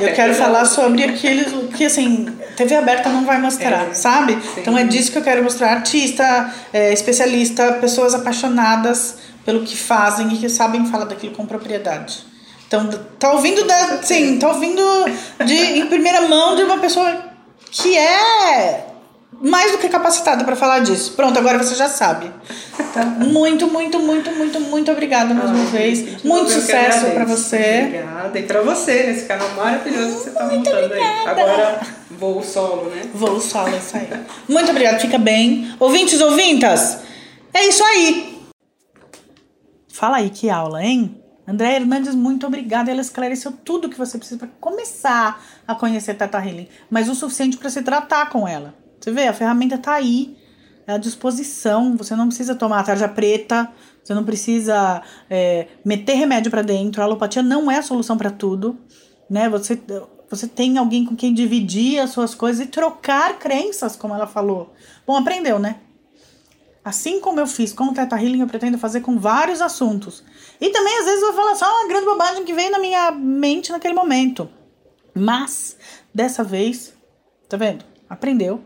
Eu quero falar sobre aqueles que, assim, TV aberta não vai mostrar, É, sabe? sim. Então é disso que eu quero mostrar. Artista, é, especialista, pessoas apaixonadas pelo que fazem e que sabem falar daquilo com propriedade. Então, tá ouvindo da, sim, tá ouvindo de em primeira mão de uma pessoa que é mais do que capacitada para falar disso. Pronto, agora você já sabe. Muito, muito, muito, muito, muito obrigada mais uma vez. gente, Muito sucesso para você. Obrigada. E pra você, nesse canal maravilhoso que você tá montando aí. Agora, vou solo, né? Vou solo, isso aí. Muito obrigada, fica bem. Ouvintes, ouvintas, é isso aí. Fala aí, que aula, hein? André Hernandes, muito obrigada. Ela esclareceu tudo que você precisa para começar a conhecer Teta Healing, mas o suficiente para se tratar com ela. Você vê, a ferramenta tá aí, é à disposição. Você não precisa tomar a tarja preta, você não precisa é, meter remédio para dentro. A alopatia não é a solução para tudo, né? Você você tem alguém com quem dividir as suas coisas e trocar crenças, como ela falou. Bom, aprendeu, né? Assim como eu fiz com o Teta Healing, eu pretendo fazer com vários assuntos. E também, às vezes, eu vou falar só uma grande bobagem que veio na minha mente naquele momento. Mas, dessa vez, tá vendo? Aprendeu.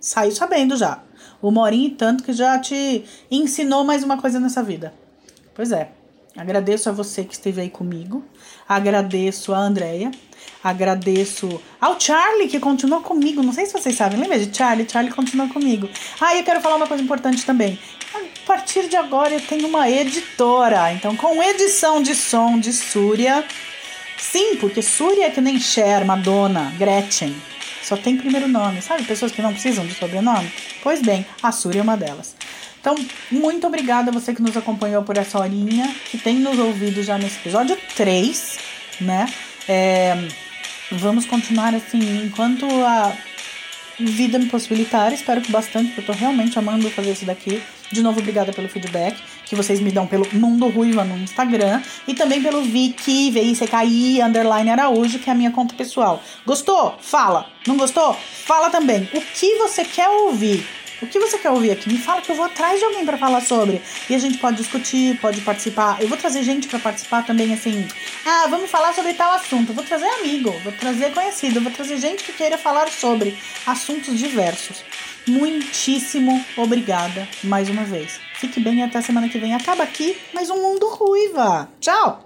Saiu sabendo já. Horinha e tanto que já te ensinou mais uma coisa nessa vida. Pois é. Agradeço a você que esteve aí comigo. Agradeço a Andrea. Agradeço ao Charlie, que continuou comigo. Não sei se vocês sabem. Lembra de Charlie? Charlie continuou comigo. Ah, e eu quero falar uma coisa importante também. A partir de agora eu tenho uma editora. Então, com edição de som de Súria. Sim, porque Súria é que nem Cher, Madonna, Gretchen. Só tem primeiro nome, sabe? Pessoas que não precisam de sobrenome. Pois bem, a Súria é uma delas. Então, muito obrigada a você que nos acompanhou por essa horinha, que tem nos ouvido já nesse episódio 3, né? É, vamos continuar assim enquanto a vida me possibilitar. Espero que bastante, porque eu tô realmente amando fazer isso daqui. De novo, obrigada pelo feedback que vocês me dão pelo Mundo Ruiva no Instagram e também pelo Vicky, V-I-C-K-I, underline Araújo, que é a minha conta pessoal. Gostou? Fala. Não gostou? Fala também. O que você quer ouvir? O que você quer ouvir aqui? Me fala que eu vou atrás de alguém para falar sobre. E a gente pode discutir, pode participar. Eu vou trazer gente para participar também, assim. Ah, vamos falar sobre tal assunto. vou trazer amigo, vou trazer conhecido, vou trazer gente que queira falar sobre assuntos diversos. Muitíssimo obrigada mais uma vez. Fique bem até semana que vem. Acaba aqui mais um Mundo Ruiva. Tchau!